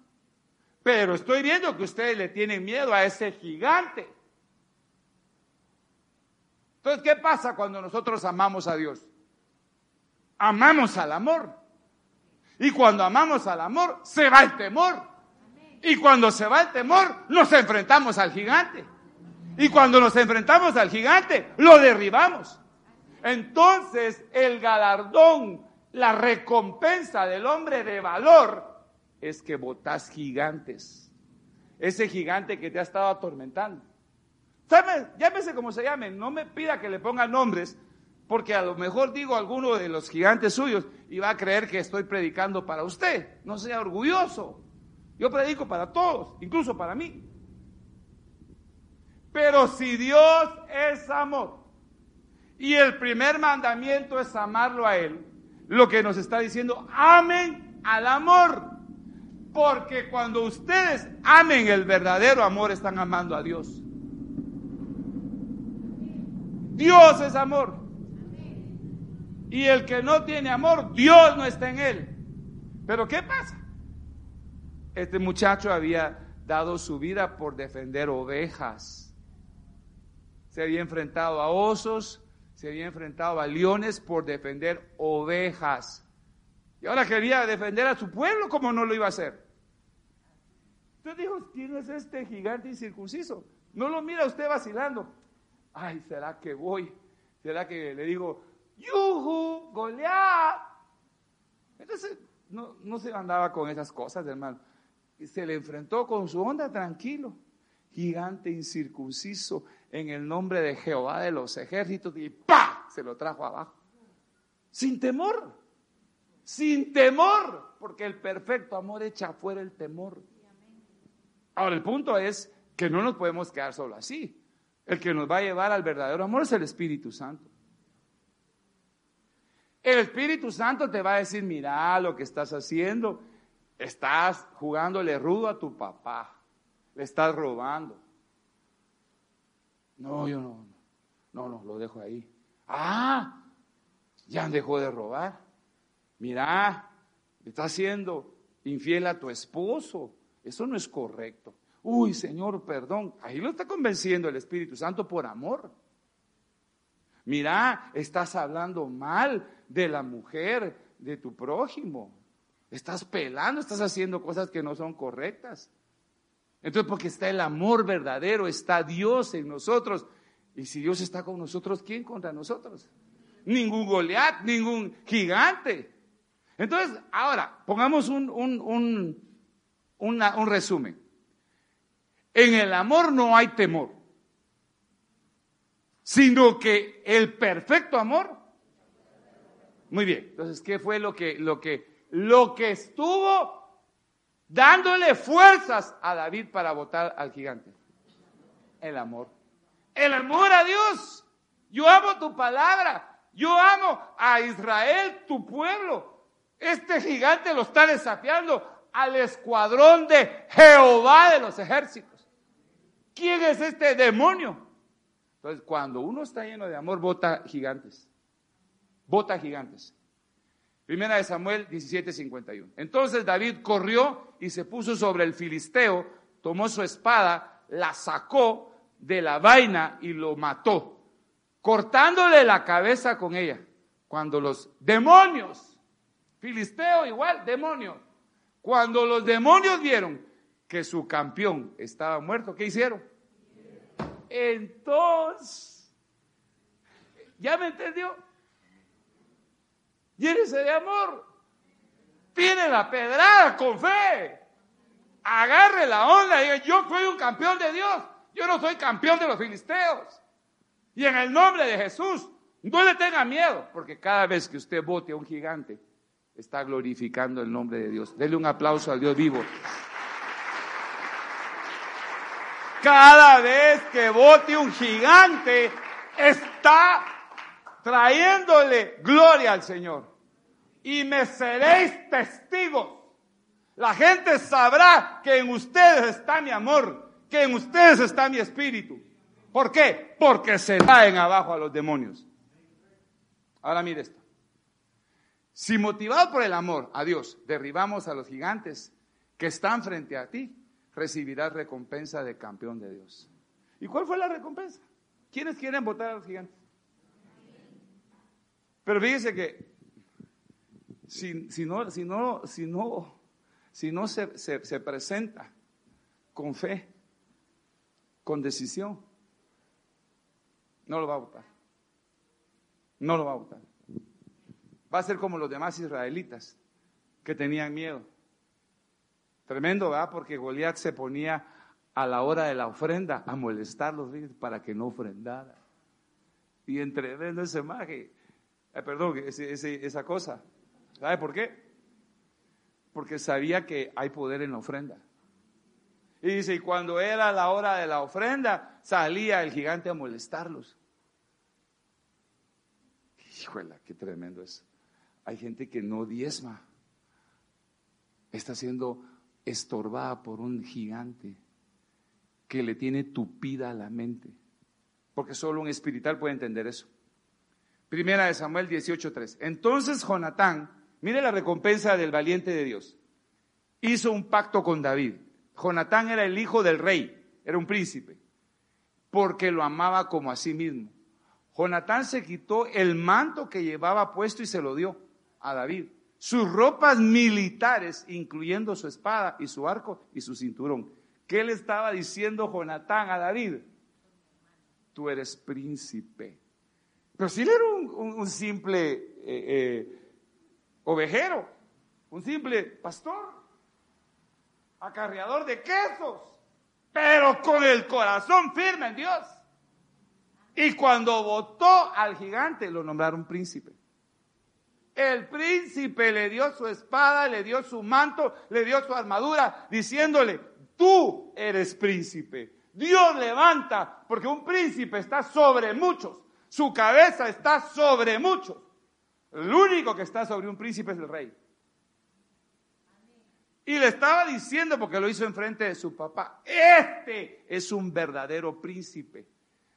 Pero estoy viendo que ustedes le tienen miedo a ese gigante. Entonces, ¿qué pasa cuando nosotros amamos a Dios? Amamos al amor. Y cuando amamos al amor, se va el temor. Y cuando se va el temor, nos enfrentamos al gigante. Y cuando nos enfrentamos al gigante, lo derribamos. Entonces, el galardón, la recompensa del hombre de valor es que botas gigantes. Ese gigante que te ha estado atormentando. Llámese como se llame, no me pida que le ponga nombres, porque a lo mejor digo alguno de los gigantes suyos y va a creer que estoy predicando para usted. No sea orgulloso. Yo predico para todos, incluso para mí. Pero si Dios es amor y el primer mandamiento es amarlo a Él, lo que nos está diciendo, amen al amor. Porque cuando ustedes amen el verdadero amor, están amando a Dios. Dios es amor. Y el que no tiene amor, Dios no está en él. Pero ¿qué pasa? Este muchacho había dado su vida por defender ovejas. Se había enfrentado a osos, se había enfrentado a leones por defender ovejas. Y ahora quería defender a su pueblo, como no lo iba a hacer? Entonces dijo, ¿quién es este gigante incircunciso? No lo mira usted vacilando ay, ¿será que voy? ¿Será que le digo, yuhu, Goliat? Entonces, no, no se andaba con esas cosas, hermano. Se le enfrentó con su onda tranquilo, gigante incircunciso, en el nombre de Jehová de los ejércitos, y ¡pa! Se lo trajo abajo. Sin temor, sin temor, porque el perfecto amor echa fuera el temor. Ahora, el punto es que no nos podemos quedar solo así. El que nos va a llevar al verdadero amor es el Espíritu Santo. El Espíritu Santo te va a decir, mira lo que estás haciendo. Estás jugándole rudo a tu papá. Le estás robando. No, yo no. No, no, lo dejo ahí. Ah, ya dejó de robar. Mira, estás siendo infiel a tu esposo. Eso no es correcto. Uy, Señor, perdón. Ahí lo está convenciendo el Espíritu Santo por amor. Mira, estás hablando mal de la mujer de tu prójimo. Estás pelando, estás haciendo cosas que no son correctas. Entonces, porque está el amor verdadero, está Dios en nosotros. Y si Dios está con nosotros, ¿quién contra nosotros? Ningún Goliat, ningún gigante. Entonces, ahora, pongamos un, un, un resumen. En el amor no hay temor, sino que el perfecto amor. Muy bien, entonces, ¿qué fue lo que, lo que, lo que estuvo dándole fuerzas a David para votar al gigante? El amor. El amor a Dios. Yo amo tu palabra. Yo amo a Israel, tu pueblo. Este gigante lo está desafiando al escuadrón de Jehová de los ejércitos. ¿Quién es este demonio? Entonces, cuando uno está lleno de amor, vota gigantes. Vota gigantes. Primera de Samuel 17:51. Entonces David corrió y se puso sobre el filisteo, tomó su espada, la sacó de la vaina y lo mató, cortándole la cabeza con ella. Cuando los demonios, filisteo igual, demonio, cuando los demonios vieron que su campeón estaba muerto, ¿qué hicieron? Entonces, ¿ya me entendió? Llénese de amor. Tiene la pedrada con fe. Agarre la onda y diga, yo soy un campeón de Dios. Yo no soy campeón de los filisteos. Y en el nombre de Jesús, no le tenga miedo, porque cada vez que usted vote a un gigante, está glorificando el nombre de Dios. Dele un aplauso al Dios vivo. Cada vez que vote un gigante, está trayéndole gloria al Señor. Y me seréis testigos. La gente sabrá que en ustedes está mi amor, que en ustedes está mi espíritu. ¿Por qué? Porque se traen abajo a los demonios. Ahora mire esto. Si motivado por el amor a Dios derribamos a los gigantes que están frente a ti, recibirás recompensa de campeón de Dios. ¿Y cuál fue la recompensa? ¿Quiénes quieren votar a los gigantes? Pero fíjense que si, no, si no, si no, si no se, se presenta con fe, con decisión, no lo va a votar. No lo va a votar. Va a ser como los demás israelitas que tenían miedo. Tremendo, ¿verdad? Porque Goliat se ponía a la hora de la ofrenda a molestarlos para que no ofrendara. Y entre ese maje, eh, perdón, esa cosa. ¿Sabe por qué? Porque sabía que hay poder en la ofrenda. Y dice, y cuando era la hora de la ofrenda, salía el gigante a molestarlos. Híjole, qué tremendo es. Hay gente que no diezma. Está haciendo estorbada por un gigante que le tiene tupida la mente. Porque solo un espiritual puede entender eso. Primera de Samuel 18:3. Entonces Jonatán, mire la recompensa del valiente de Dios, hizo un pacto con David. Jonatán era el hijo del rey, era un príncipe, porque lo amaba como a sí mismo. Jonatán se quitó el manto que llevaba puesto y se lo dio a David sus ropas militares, incluyendo su espada y su arco y su cinturón. ¿Qué le estaba diciendo Jonatán a David? Tú eres príncipe. Pero si él era un, simple eh, eh, ovejero, un simple pastor, acarreador de quesos, pero con el corazón firme en Dios. Y cuando votó al gigante, lo nombraron príncipe. El príncipe le dio su espada, le dio su manto, le dio su armadura, diciéndole, tú eres príncipe. Dios levanta, porque un príncipe está sobre muchos, su cabeza está sobre muchos. El único que está sobre un príncipe es el rey. Y le estaba diciendo, porque lo hizo enfrente de su papá, este es un verdadero príncipe.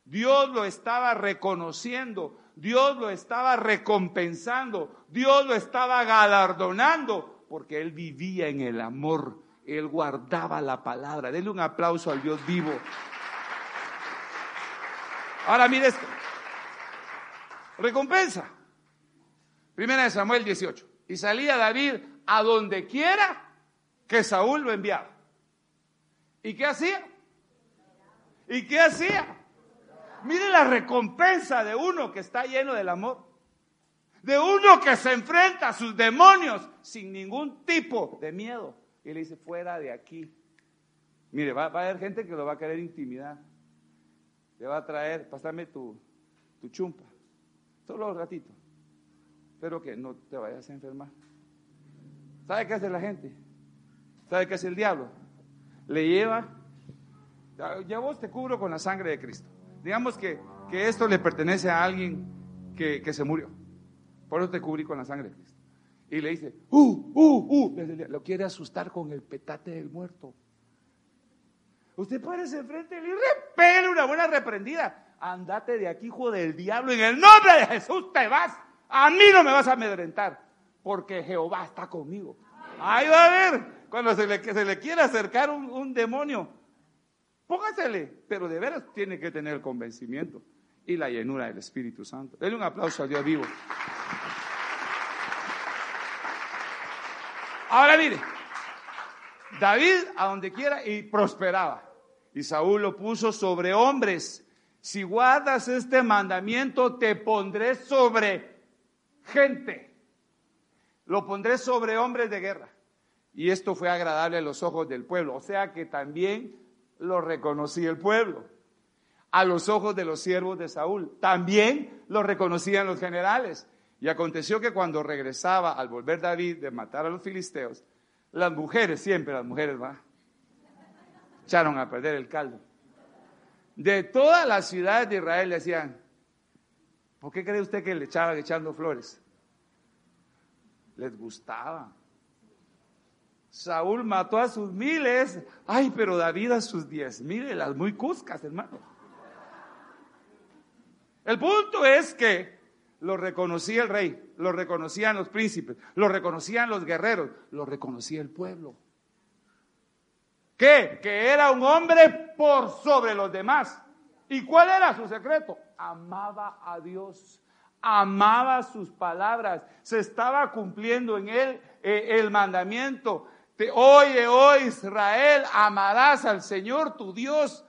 Dios lo estaba reconociendo Dios lo estaba recompensando, Dios lo estaba galardonando, porque él vivía en el amor, él guardaba la palabra. Denle un aplauso al Dios vivo. Ahora mire esto. Recompensa. Primera de Samuel 18. Y salía David a donde quiera que Saúl lo enviaba. ¿Y qué hacía? ¿Y qué hacía? Mire la recompensa de uno que está lleno del amor. De uno que se enfrenta a sus demonios sin ningún tipo de miedo. Y le dice, fuera de aquí. Mire, va, a haber gente que lo va a querer intimidar. Le va a traer, pásame tu, tu chumpa. Solo un ratito. Pero que no te vayas a enfermar. ¿Sabe qué hace la gente? ¿Sabe qué hace el diablo? Le lleva, ya vos te cubro con la sangre de Cristo. Digamos que, que esto le pertenece a alguien que, que, se murió. Por eso te cubrí con la sangre de Cristo. Y le dice, uh, uh, uh, lo quiere asustar con el petate del muerto. Usted parece enfrente y le repele una buena reprendida. Andate de aquí, hijo del diablo, en el nombre de Jesús te vas. A mí no me vas a amedrentar, porque Jehová está conmigo. Ahí va a ver, cuando se le, se le acercar un, un demonio, póngasele, pero de veras tiene que tener el convencimiento y la llenura del Espíritu Santo. Denle un aplauso a Dios vivo. Ahora mire, David a donde quiera y prosperaba. Y Saúl lo puso sobre hombres. Si guardas este mandamiento, te pondré sobre gente. Lo pondré sobre hombres de guerra. Y esto fue agradable a los ojos del pueblo. O sea que también lo reconocía el pueblo. A los ojos de los siervos de Saúl. También lo reconocían los generales. Y aconteció que cuando regresaba al volver David de matar a los filisteos, las mujeres, siempre las mujeres, va, echaron a perder el caldo. De todas las ciudades de Israel le decían, ¿por qué cree usted que le echaban echando flores? Les gustaba. Saúl mató a sus miles, ay, pero David a sus diez miles, las muy cuscas, hermano. El punto es que lo reconocía el rey, lo reconocían los príncipes, lo reconocían los guerreros, lo reconocía el pueblo. ¿Qué? Que era un hombre por sobre los demás. ¿Y cuál era su secreto? Amaba a Dios, amaba sus palabras, se estaba cumpliendo en él eh, el mandamiento. Te, oye, oh Israel, amarás al Señor tu Dios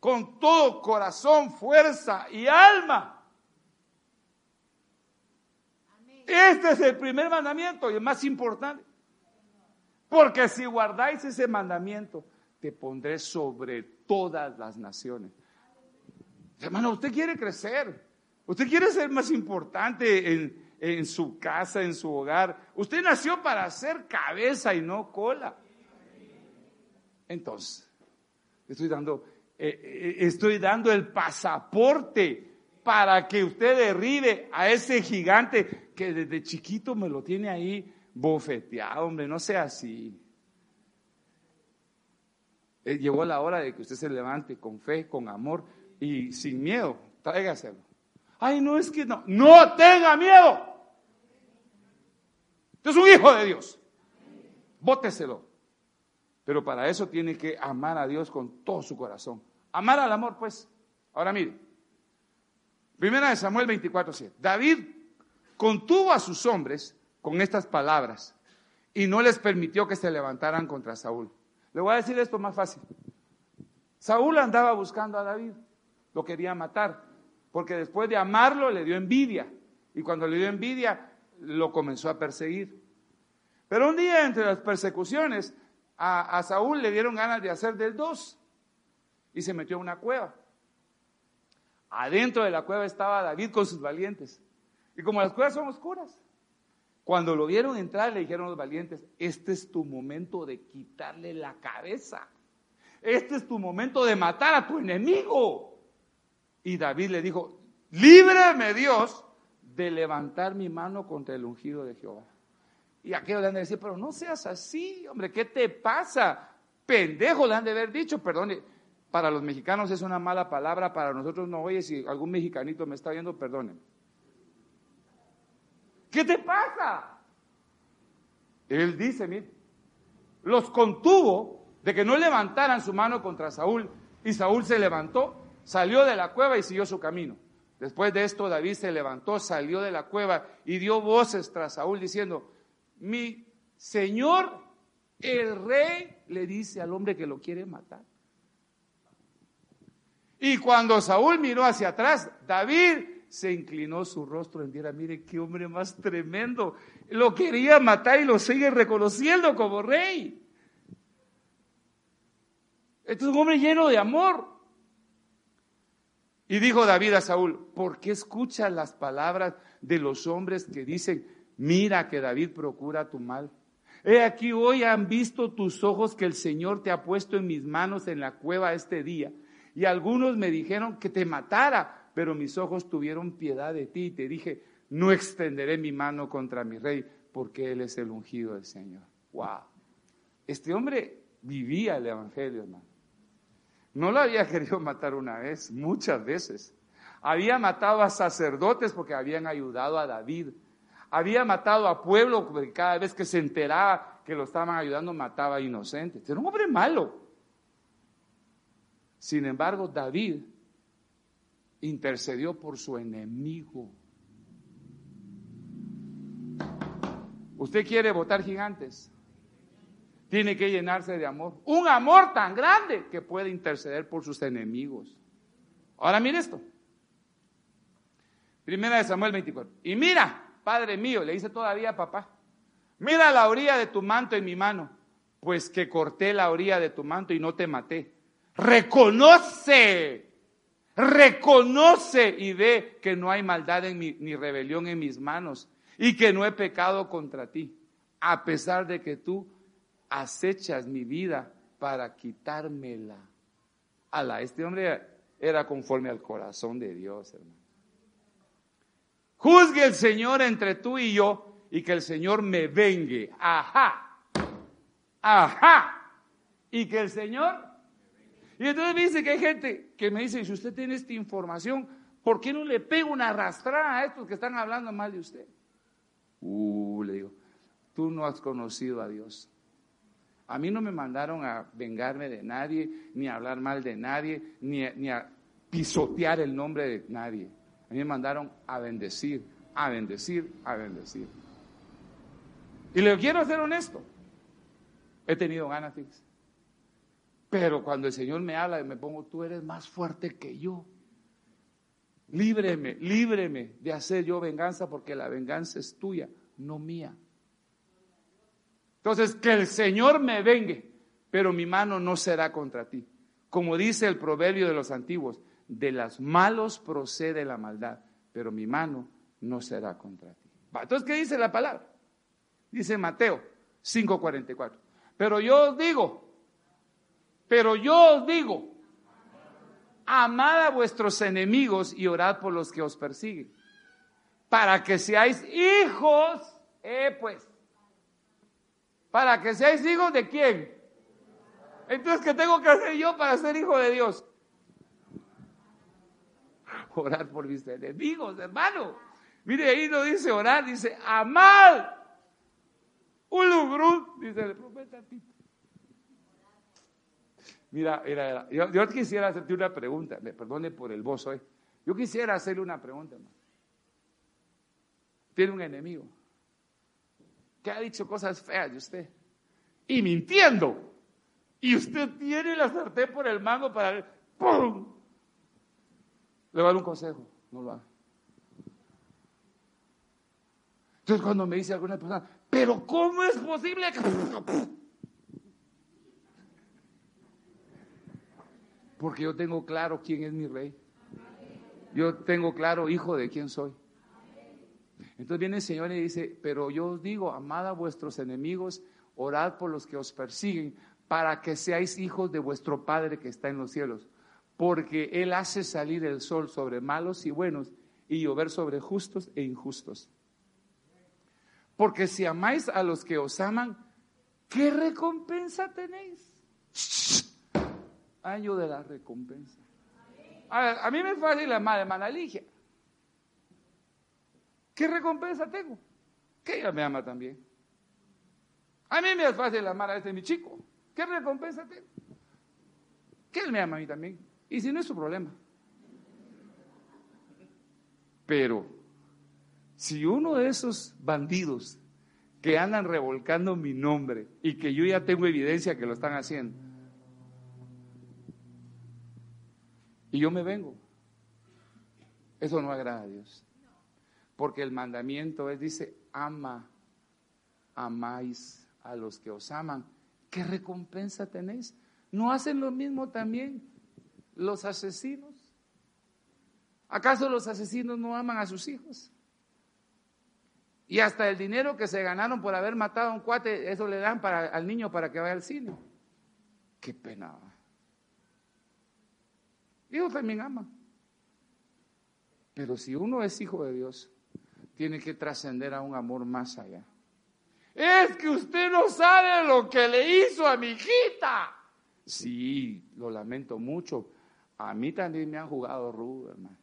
con todo corazón, fuerza y alma. Este es el primer mandamiento y el más importante. Porque si guardáis ese mandamiento, te pondré sobre todas las naciones. Hermano, usted quiere crecer. Usted quiere ser más importante en, en su casa, en su hogar. Usted nació para ser cabeza y no cola. Entonces, estoy dando, eh, eh, estoy dando el pasaporte para que usted derribe a ese gigante que desde chiquito me lo tiene ahí bofeteado, hombre, no sea así. Eh, llegó la hora de que usted se levante con fe, con amor y sin miedo. Tráigaselo. Ay, no es que no. No tenga miedo. Usted es un hijo de Dios. Bóteselo. Pero para eso tiene que amar a Dios con todo su corazón. Amar al amor, pues. Ahora mire. Primera de Samuel 24:7. David contuvo a sus hombres con estas palabras y no les permitió que se levantaran contra Saúl. Le voy a decir esto más fácil. Saúl andaba buscando a David, lo quería matar, porque después de amarlo le dio envidia y cuando le dio envidia lo comenzó a perseguir. Pero un día entre las persecuciones a, Saúl le dieron ganas de hacer del dos y se metió a una cueva. Adentro de la cueva estaba David con sus valientes. Y como las cuevas son oscuras, cuando lo vieron entrar le dijeron los valientes, este es tu momento de quitarle la cabeza. Este es tu momento de matar a tu enemigo. Y David le dijo, líbreme Dios de levantar mi mano contra el ungido de Jehová. Y aquellos le han de decir, pero no seas así, hombre, ¿qué te pasa? Pendejo le han de haber dicho, perdone, para los mexicanos es una mala palabra, para nosotros no, oye, si algún mexicanito me está viendo, perdonen. ¿Qué te pasa? Él dice, mire, los contuvo de que no levantaran su mano contra Saúl, y Saúl se levantó, salió de la cueva y siguió su camino. Después de esto, David se levantó, salió de la cueva y dio voces tras Saúl diciendo, mi señor, el rey, le dice al hombre que lo quiere matar. Y cuando Saúl miró hacia atrás, David se inclinó su rostro en tierra. Mire qué hombre más tremendo. Lo quería matar y lo sigue reconociendo como rey. Este es un hombre lleno de amor. Y dijo David a Saúl, ¿por qué escuchas las palabras de los hombres que dicen, mira que David procura tu mal? He aquí hoy han visto tus ojos que el Señor te ha puesto en mis manos en la cueva este día. Y algunos me dijeron que te matara, pero mis ojos tuvieron piedad de ti y te dije, no extenderé mi mano contra mi rey, porque él es el ungido del Señor. Wow. Este hombre vivía el evangelio, hermano. No lo había querido matar una vez, muchas veces. Había matado a sacerdotes porque habían ayudado a David. Había matado a pueblo porque cada vez que se enteraba que lo estaban ayudando mataba a inocentes. Era un hombre malo. Sin embargo, David intercedió por su enemigo. ¿Usted quiere votar gigantes? Tiene que llenarse de amor. Un amor tan grande que puede interceder por sus enemigos. Ahora mire esto. Primera de Samuel 24. Y mira, Padre mío, le dice todavía a papá, mira la orilla de tu manto en mi mano, pues que corté la orilla de tu manto y no te maté. Reconoce, reconoce y ve que no hay maldad en mi, ni rebelión en mis manos y que no he pecado contra ti, a pesar de que tú acechas mi vida para quitármela. Ala, este hombre era conforme al corazón de Dios, hermano. Juzgue el Señor entre tú y yo y que el Señor me vengue. Ajá. Ajá. Y que el Señor... Y entonces me dice que hay gente que me dice, si usted tiene esta información, ¿por qué no le pega una arrastrada a estos que están hablando mal de usted? Uh, le digo, tú no has conocido a Dios. A mí no me mandaron a vengarme de nadie, ni a hablar mal de nadie, ni a, pisotear el nombre de nadie. A mí me mandaron a bendecir, a bendecir, a bendecir. Y le quiero ser honesto. He tenido ganas, Pero cuando el Señor me habla y me pongo, tú eres más fuerte que yo. Líbreme, líbreme de hacer yo venganza porque la venganza es tuya, no mía. Entonces, que el Señor me vengue, pero mi mano no será contra ti. Como dice el proverbio de los antiguos, de las malos procede la maldad, pero mi mano no será contra ti. Entonces, ¿qué dice la palabra? Dice Mateo 5:44. Pero yo os digo, pero yo os digo, amad a vuestros enemigos y orad por los que os persiguen, para que seáis hijos, eh, pues, para que seáis hijos de quién. Entonces, ¿qué tengo que hacer yo para ser hijo de Dios? Orar por mis enemigos, hermano. Mire, ahí no dice orar, dice amar. Ulugrut, dice el profeta Tito. Mira, era, Yo, quisiera hacerte una pregunta, me perdone por el voz hoy. Yo quisiera hacerle una pregunta, hermano. Tiene un enemigo que ha dicho cosas feas de usted y mintiendo. Y usted tiene la sartén por el mango para... ¡Pum! Le voy a dar un consejo, no lo haga. Entonces cuando me dice alguna persona, pero ¿cómo es posible que... Porque yo tengo claro quién es mi rey. Yo tengo claro, hijo, de quién soy. Entonces viene el Señor y dice, pero yo os digo, amad a vuestros enemigos, orad por los que os persiguen, para que seáis hijos de vuestro Padre que está en los cielos, porque Él hace salir el sol sobre malos y buenos y llover sobre justos e injustos. Porque si amáis a los que os aman, ¿qué recompensa tenéis? Año de la recompensa. A, mí me es fácil amar, hermana Ligia. ¿Qué recompensa tengo? Que ella me ama también. A mí me es fácil amar a este mi chico. ¿Qué recompensa tengo? Que él me ama a mí también. Y si no es su problema. Pero si uno de esos bandidos que andan revolcando mi nombre y que yo ya tengo evidencia que lo están haciendo. Y yo me vengo. Eso no agrada a Dios. Porque el mandamiento es, dice, ama, amáis a los que os aman. ¿Qué recompensa tenéis? ¿No hacen lo mismo también los asesinos? ¿Acaso los asesinos no aman a sus hijos? Y hasta el dinero que se ganaron por haber matado a un cuate, eso le dan para, al niño para que vaya al cine. Qué pena. Dios también ama. Pero si uno es hijo de Dios, tiene que trascender a un amor más allá. Es que usted no sabe lo que le hizo a mi hijita. Sí, lo lamento mucho. A mí también me han jugado rudo, hermano.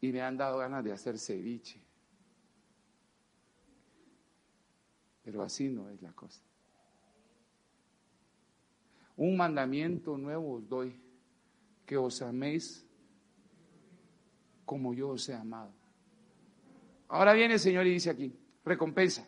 Y me han dado ganas de hacer ceviche. Pero así no es la cosa. Un mandamiento nuevo os doy, que os améis como yo os he amado. Ahora viene el Señor y dice aquí, recompensa.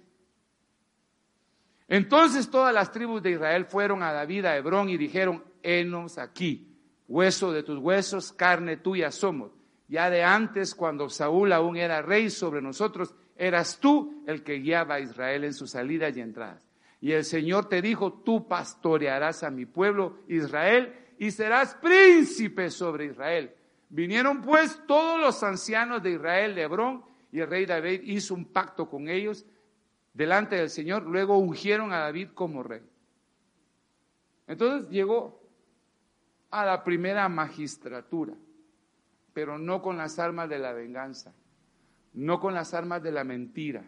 Entonces todas las tribus de Israel fueron a David a Hebrón y dijeron, enos aquí, hueso de tus huesos, carne tuya somos. Ya de antes, cuando Saúl aún era rey sobre nosotros, eras tú el que guiaba a Israel en sus salidas y entradas. Y el Señor te dijo, tú pastorearás a mi pueblo Israel y serás príncipe sobre Israel. Vinieron pues todos los ancianos de Israel de Hebrón y el rey David hizo un pacto con ellos delante del Señor. Luego ungieron a David como rey. Entonces llegó a la primera magistratura, pero no con las armas de la venganza no con las armas de la mentira,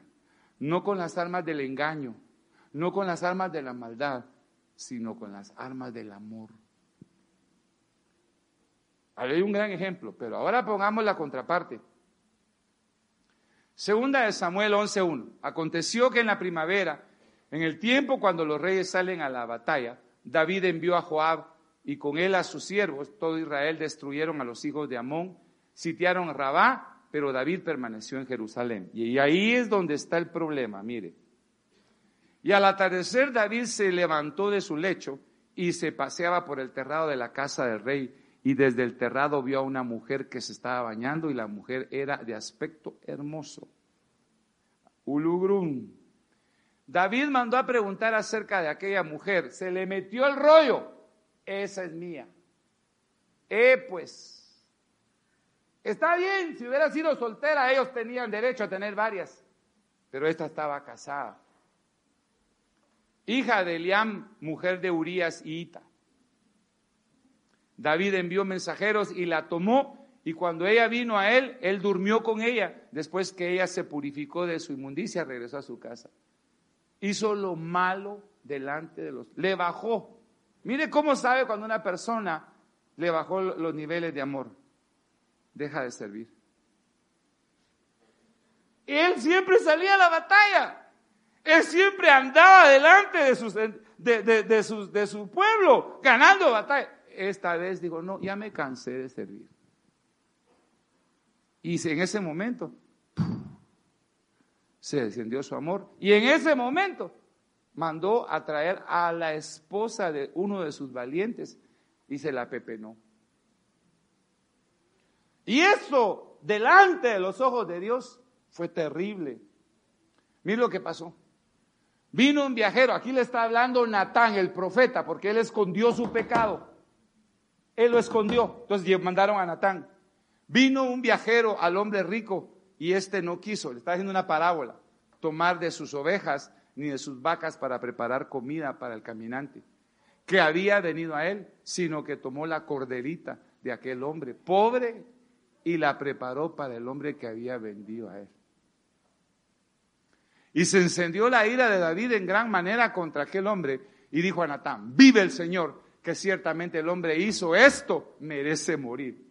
no con las armas del engaño, no con las armas de la maldad, sino con las armas del amor. Hay un gran ejemplo, pero ahora pongamos la contraparte. Segunda de Samuel 11.1. Aconteció que en la primavera, en el tiempo cuando los reyes salen a la batalla, David envió a Joab y con él a sus siervos, todo Israel destruyeron a los hijos de Amón, sitiaron Rabá pero David permaneció en Jerusalén. Y ahí es donde está el problema, mire. Y al atardecer David se levantó de su lecho y se paseaba por el terrado de la casa del rey y desde el terrado vio a una mujer que se estaba bañando y la mujer era de aspecto hermoso. Ulugrum. David mandó a preguntar acerca de aquella mujer. Se le metió el rollo. Esa es mía. Eh, pues, Está bien, si hubiera sido soltera, ellos tenían derecho a tener varias, pero esta estaba casada. Hija de Eliam, mujer de Urías y Ita. David envió mensajeros y la tomó, y cuando ella vino a él, él durmió con ella. Después que ella se purificó de su inmundicia, regresó a su casa. Hizo lo malo delante de los... Le bajó. Mire cómo sabe cuando una persona le bajó los niveles de amor deja de servir. Él siempre salía a la batalla. Él siempre andaba delante de, sus, de, de su pueblo, ganando batalla. Esta vez digo, no, ya me cansé de servir. Y en ese momento se descendió su amor. Y en ese momento mandó a traer a la esposa de uno de sus valientes y se la pepenó. Y eso delante de los ojos de Dios fue terrible. Mire lo que pasó. Vino un viajero, aquí le está hablando Natán, el profeta, porque él escondió su pecado. Él lo escondió. Entonces mandaron a Natán. Vino un viajero al hombre rico y este no quiso, le está haciendo una parábola, tomar de sus ovejas ni de sus vacas para preparar comida para el caminante que había venido a él, sino que tomó la corderita de aquel hombre, pobre y la preparó para el hombre que había vendido a él. Y se encendió la ira de David en gran manera contra aquel hombre y dijo a Natán, vive el Señor, que ciertamente el hombre hizo esto, merece morir.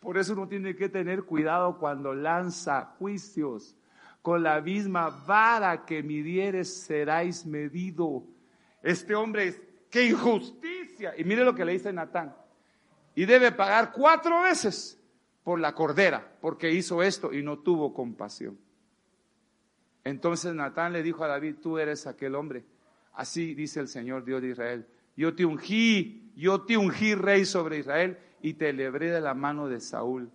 Por eso uno tiene que tener cuidado cuando lanza juicios. Con la misma vara que midieres seráis medido. Este hombre, qué injusticia. Y mire lo que le dice Natán y debe pagar cuatro veces por la cordera, porque hizo esto y no tuvo compasión. Entonces Natán le dijo a David, tú eres aquel hombre. Así dice el Señor Dios de Israel. Yo te ungí, yo te ungí rey sobre Israel y te libré de la mano de Saúl.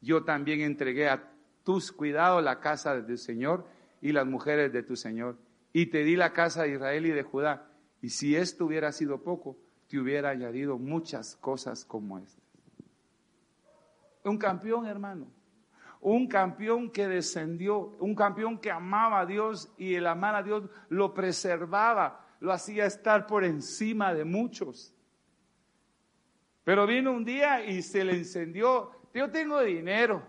Yo también entregué a tus cuidados la casa de tu Señor y las mujeres de tu Señor. Y te di la casa de Israel y de Judá. Y si esto hubiera sido poco, te hubiera añadido muchas cosas como esta. Un campeón, hermano. Un campeón que descendió, un campeón que amaba a Dios y el amar a Dios lo preservaba, lo hacía estar por encima de muchos. Pero vino un día y se le encendió, yo tengo dinero,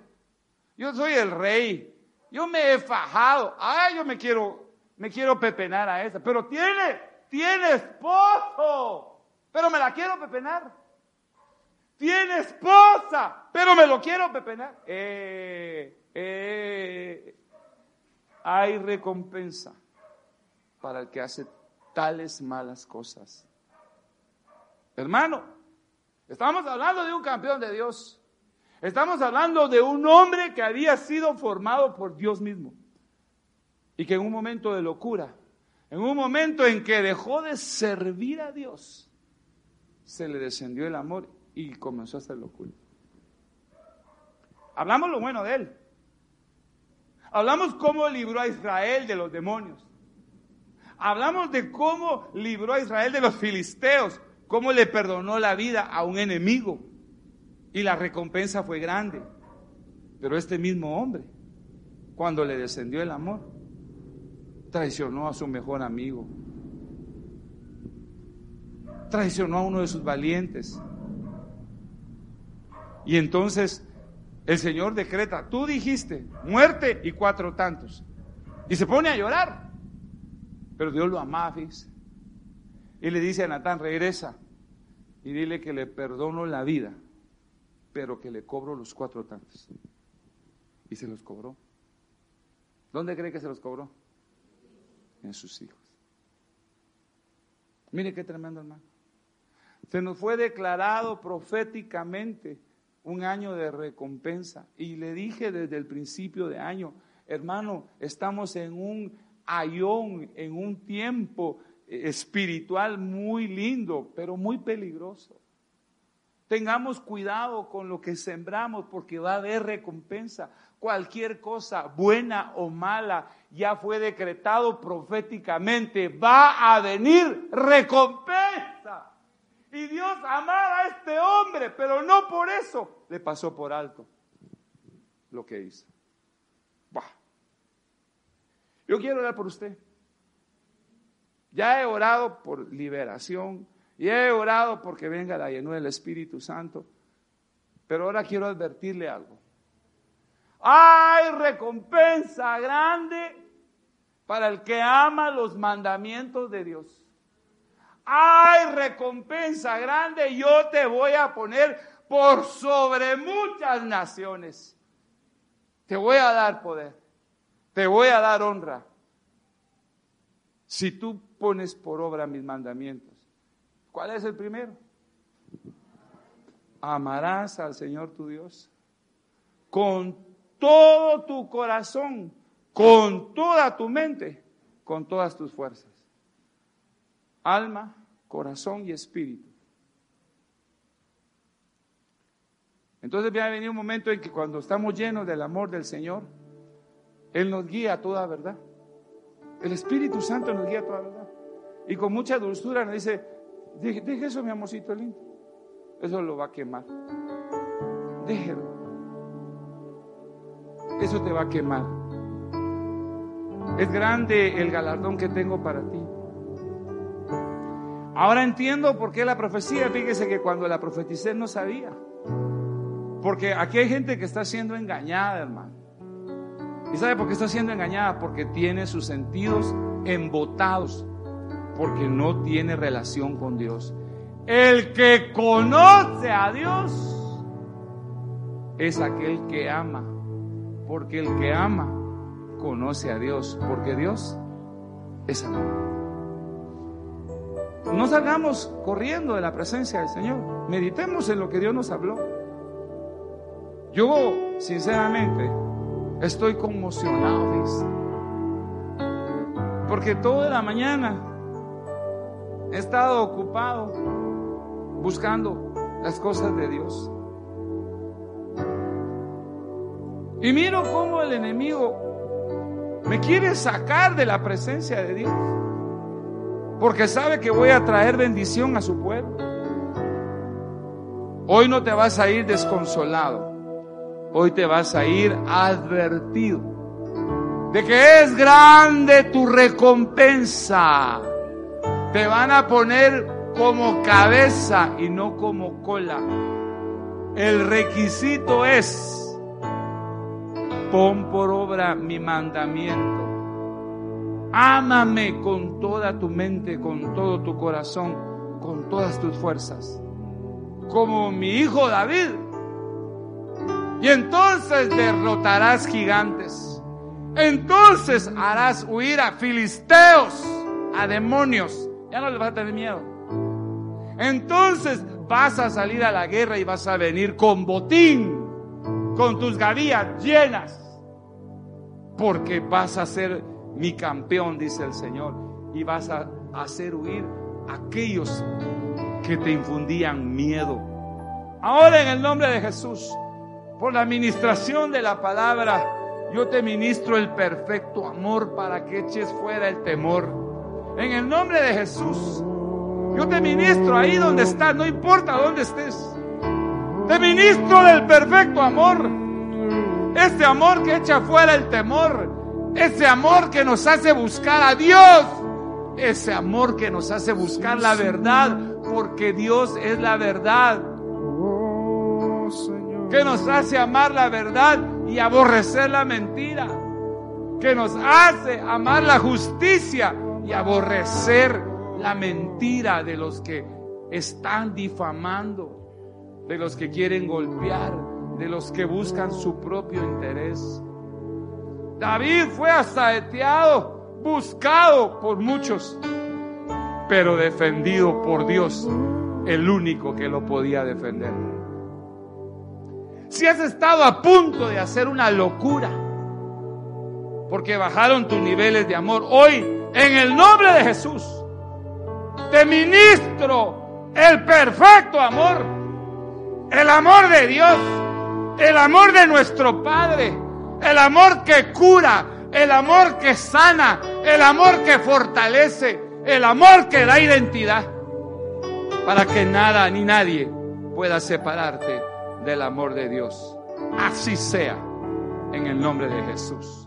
yo soy el rey, yo me he fajado, ay, yo me quiero, me quiero pepenar a esa, pero tiene, tiene esposo, pero me la quiero pepenar. Tiene esposa, pero me lo quiero pepenar. Eh, eh, hay recompensa para el que hace tales malas cosas. Hermano, estamos hablando de un campeón de Dios. Estamos hablando de un hombre que había sido formado por Dios mismo. Y que en un momento de locura, en un momento en que dejó de servir a Dios, se le descendió el amor y comenzó a hacer locura. Hablamos lo bueno de él. Hablamos cómo libró a Israel de los demonios. Hablamos de cómo libró a Israel de los filisteos, cómo le perdonó la vida a un enemigo. Y la recompensa fue grande. Pero este mismo hombre, cuando le descendió el amor, traicionó a su mejor amigo. Traicionó a uno de sus valientes. Y entonces el Señor decreta, tú dijiste muerte y cuatro tantos. Y se pone a llorar. Pero Dios lo amaba, Y le dice a Natán, regresa y dile que le perdono la vida, pero que le cobro los cuatro tantos. Y se los cobró. ¿Dónde cree que se los cobró? En sus hijos. Mire qué tremendo hermano. Se nos fue declarado proféticamente un año de recompensa. Y le dije desde el principio de año, hermano, estamos en un ayón, en un tiempo espiritual muy lindo, pero muy peligroso. Tengamos cuidado con lo que sembramos porque va a haber recompensa. Cualquier cosa, buena o mala, ya fue decretado proféticamente. Va a venir recompensa. Y Dios amaba a este hombre, pero no por eso le pasó por alto lo que hizo. Yo quiero orar por usted. Ya he orado por liberación, y he orado porque venga la llenura del Espíritu Santo, pero ahora quiero advertirle algo. Hay recompensa grande para el que ama los mandamientos de Dios hay recompensa grande, yo te voy a poner por sobre muchas naciones. Te voy a dar poder, te voy a dar honra. Si tú pones por obra mis mandamientos. ¿Cuál es el primero? Amarás al Señor tu Dios con todo tu corazón, con toda tu mente, con todas tus fuerzas alma, corazón y espíritu. Entonces va a venir un momento en que cuando estamos llenos del amor del Señor, Él nos guía a toda verdad. El Espíritu Santo nos guía a toda verdad. Y con mucha dulzura nos dice, deje, eso mi amorcito lindo. Eso lo va a quemar. Déjelo. Eso te va a quemar. Es grande el galardón que tengo para ti. Ahora entiendo por qué la profecía, fíjese que cuando la profeticé no sabía. Porque aquí hay gente que está siendo engañada, hermano. ¿Y sabe por qué está siendo engañada? Porque tiene sus sentidos embotados, porque no tiene relación con Dios. El que conoce a Dios es aquel que ama, porque el que ama conoce a Dios, porque Dios es amor. No salgamos corriendo de la presencia del Señor. Meditemos en lo que Dios nos habló. Yo, sinceramente, estoy conmocionado. Porque toda la mañana he estado ocupado buscando las cosas de Dios. Y miro cómo el enemigo me quiere sacar de la presencia de Dios. Porque sabe que voy a traer bendición a su pueblo. Hoy no te vas a ir desconsolado. Hoy te vas a ir advertido de que es grande tu recompensa. Te van a poner como cabeza y no como cola. El requisito es pon por obra mi mandamiento. Ámame con toda tu mente, con todo tu corazón, con todas tus fuerzas. Como mi hijo David. Y entonces derrotarás gigantes. Entonces harás huir a filisteos, a demonios. Ya no les vas a tener miedo. Entonces vas a salir a la guerra y vas a venir con botín con tus gavillas llenas, porque vas a ser mi campeón, dice el Señor, y vas a hacer huir a aquellos que te infundían miedo. Ahora en el nombre de Jesús, por la administración de la palabra, yo te ministro el perfecto amor para que eches fuera el temor. En el nombre de Jesús, yo te ministro ahí donde estás, no importa dónde estés. Te ministro del perfecto amor. Ese amor que echa fuera el temor. Ese amor que nos hace buscar a Dios. Ese amor que nos hace buscar la verdad. Porque Dios es la verdad. Que nos hace amar la verdad y aborrecer la mentira. Que nos hace amar la justicia y aborrecer la mentira de los que están difamando de los que quieren golpear, de los que buscan su propio interés. David fue asaeteado, buscado por muchos, pero defendido por Dios, el único que lo podía defender. Si has estado a punto de hacer una locura, porque bajaron tus niveles de amor, hoy, en el nombre de Jesús, te ministro el perfecto amor el amor de Dios, el amor de nuestro Padre, el amor que cura, el amor que sana, el amor que fortalece, el amor que da identidad, para que nada ni nadie pueda separarte del amor de Dios. Así sea, en el nombre de Jesús.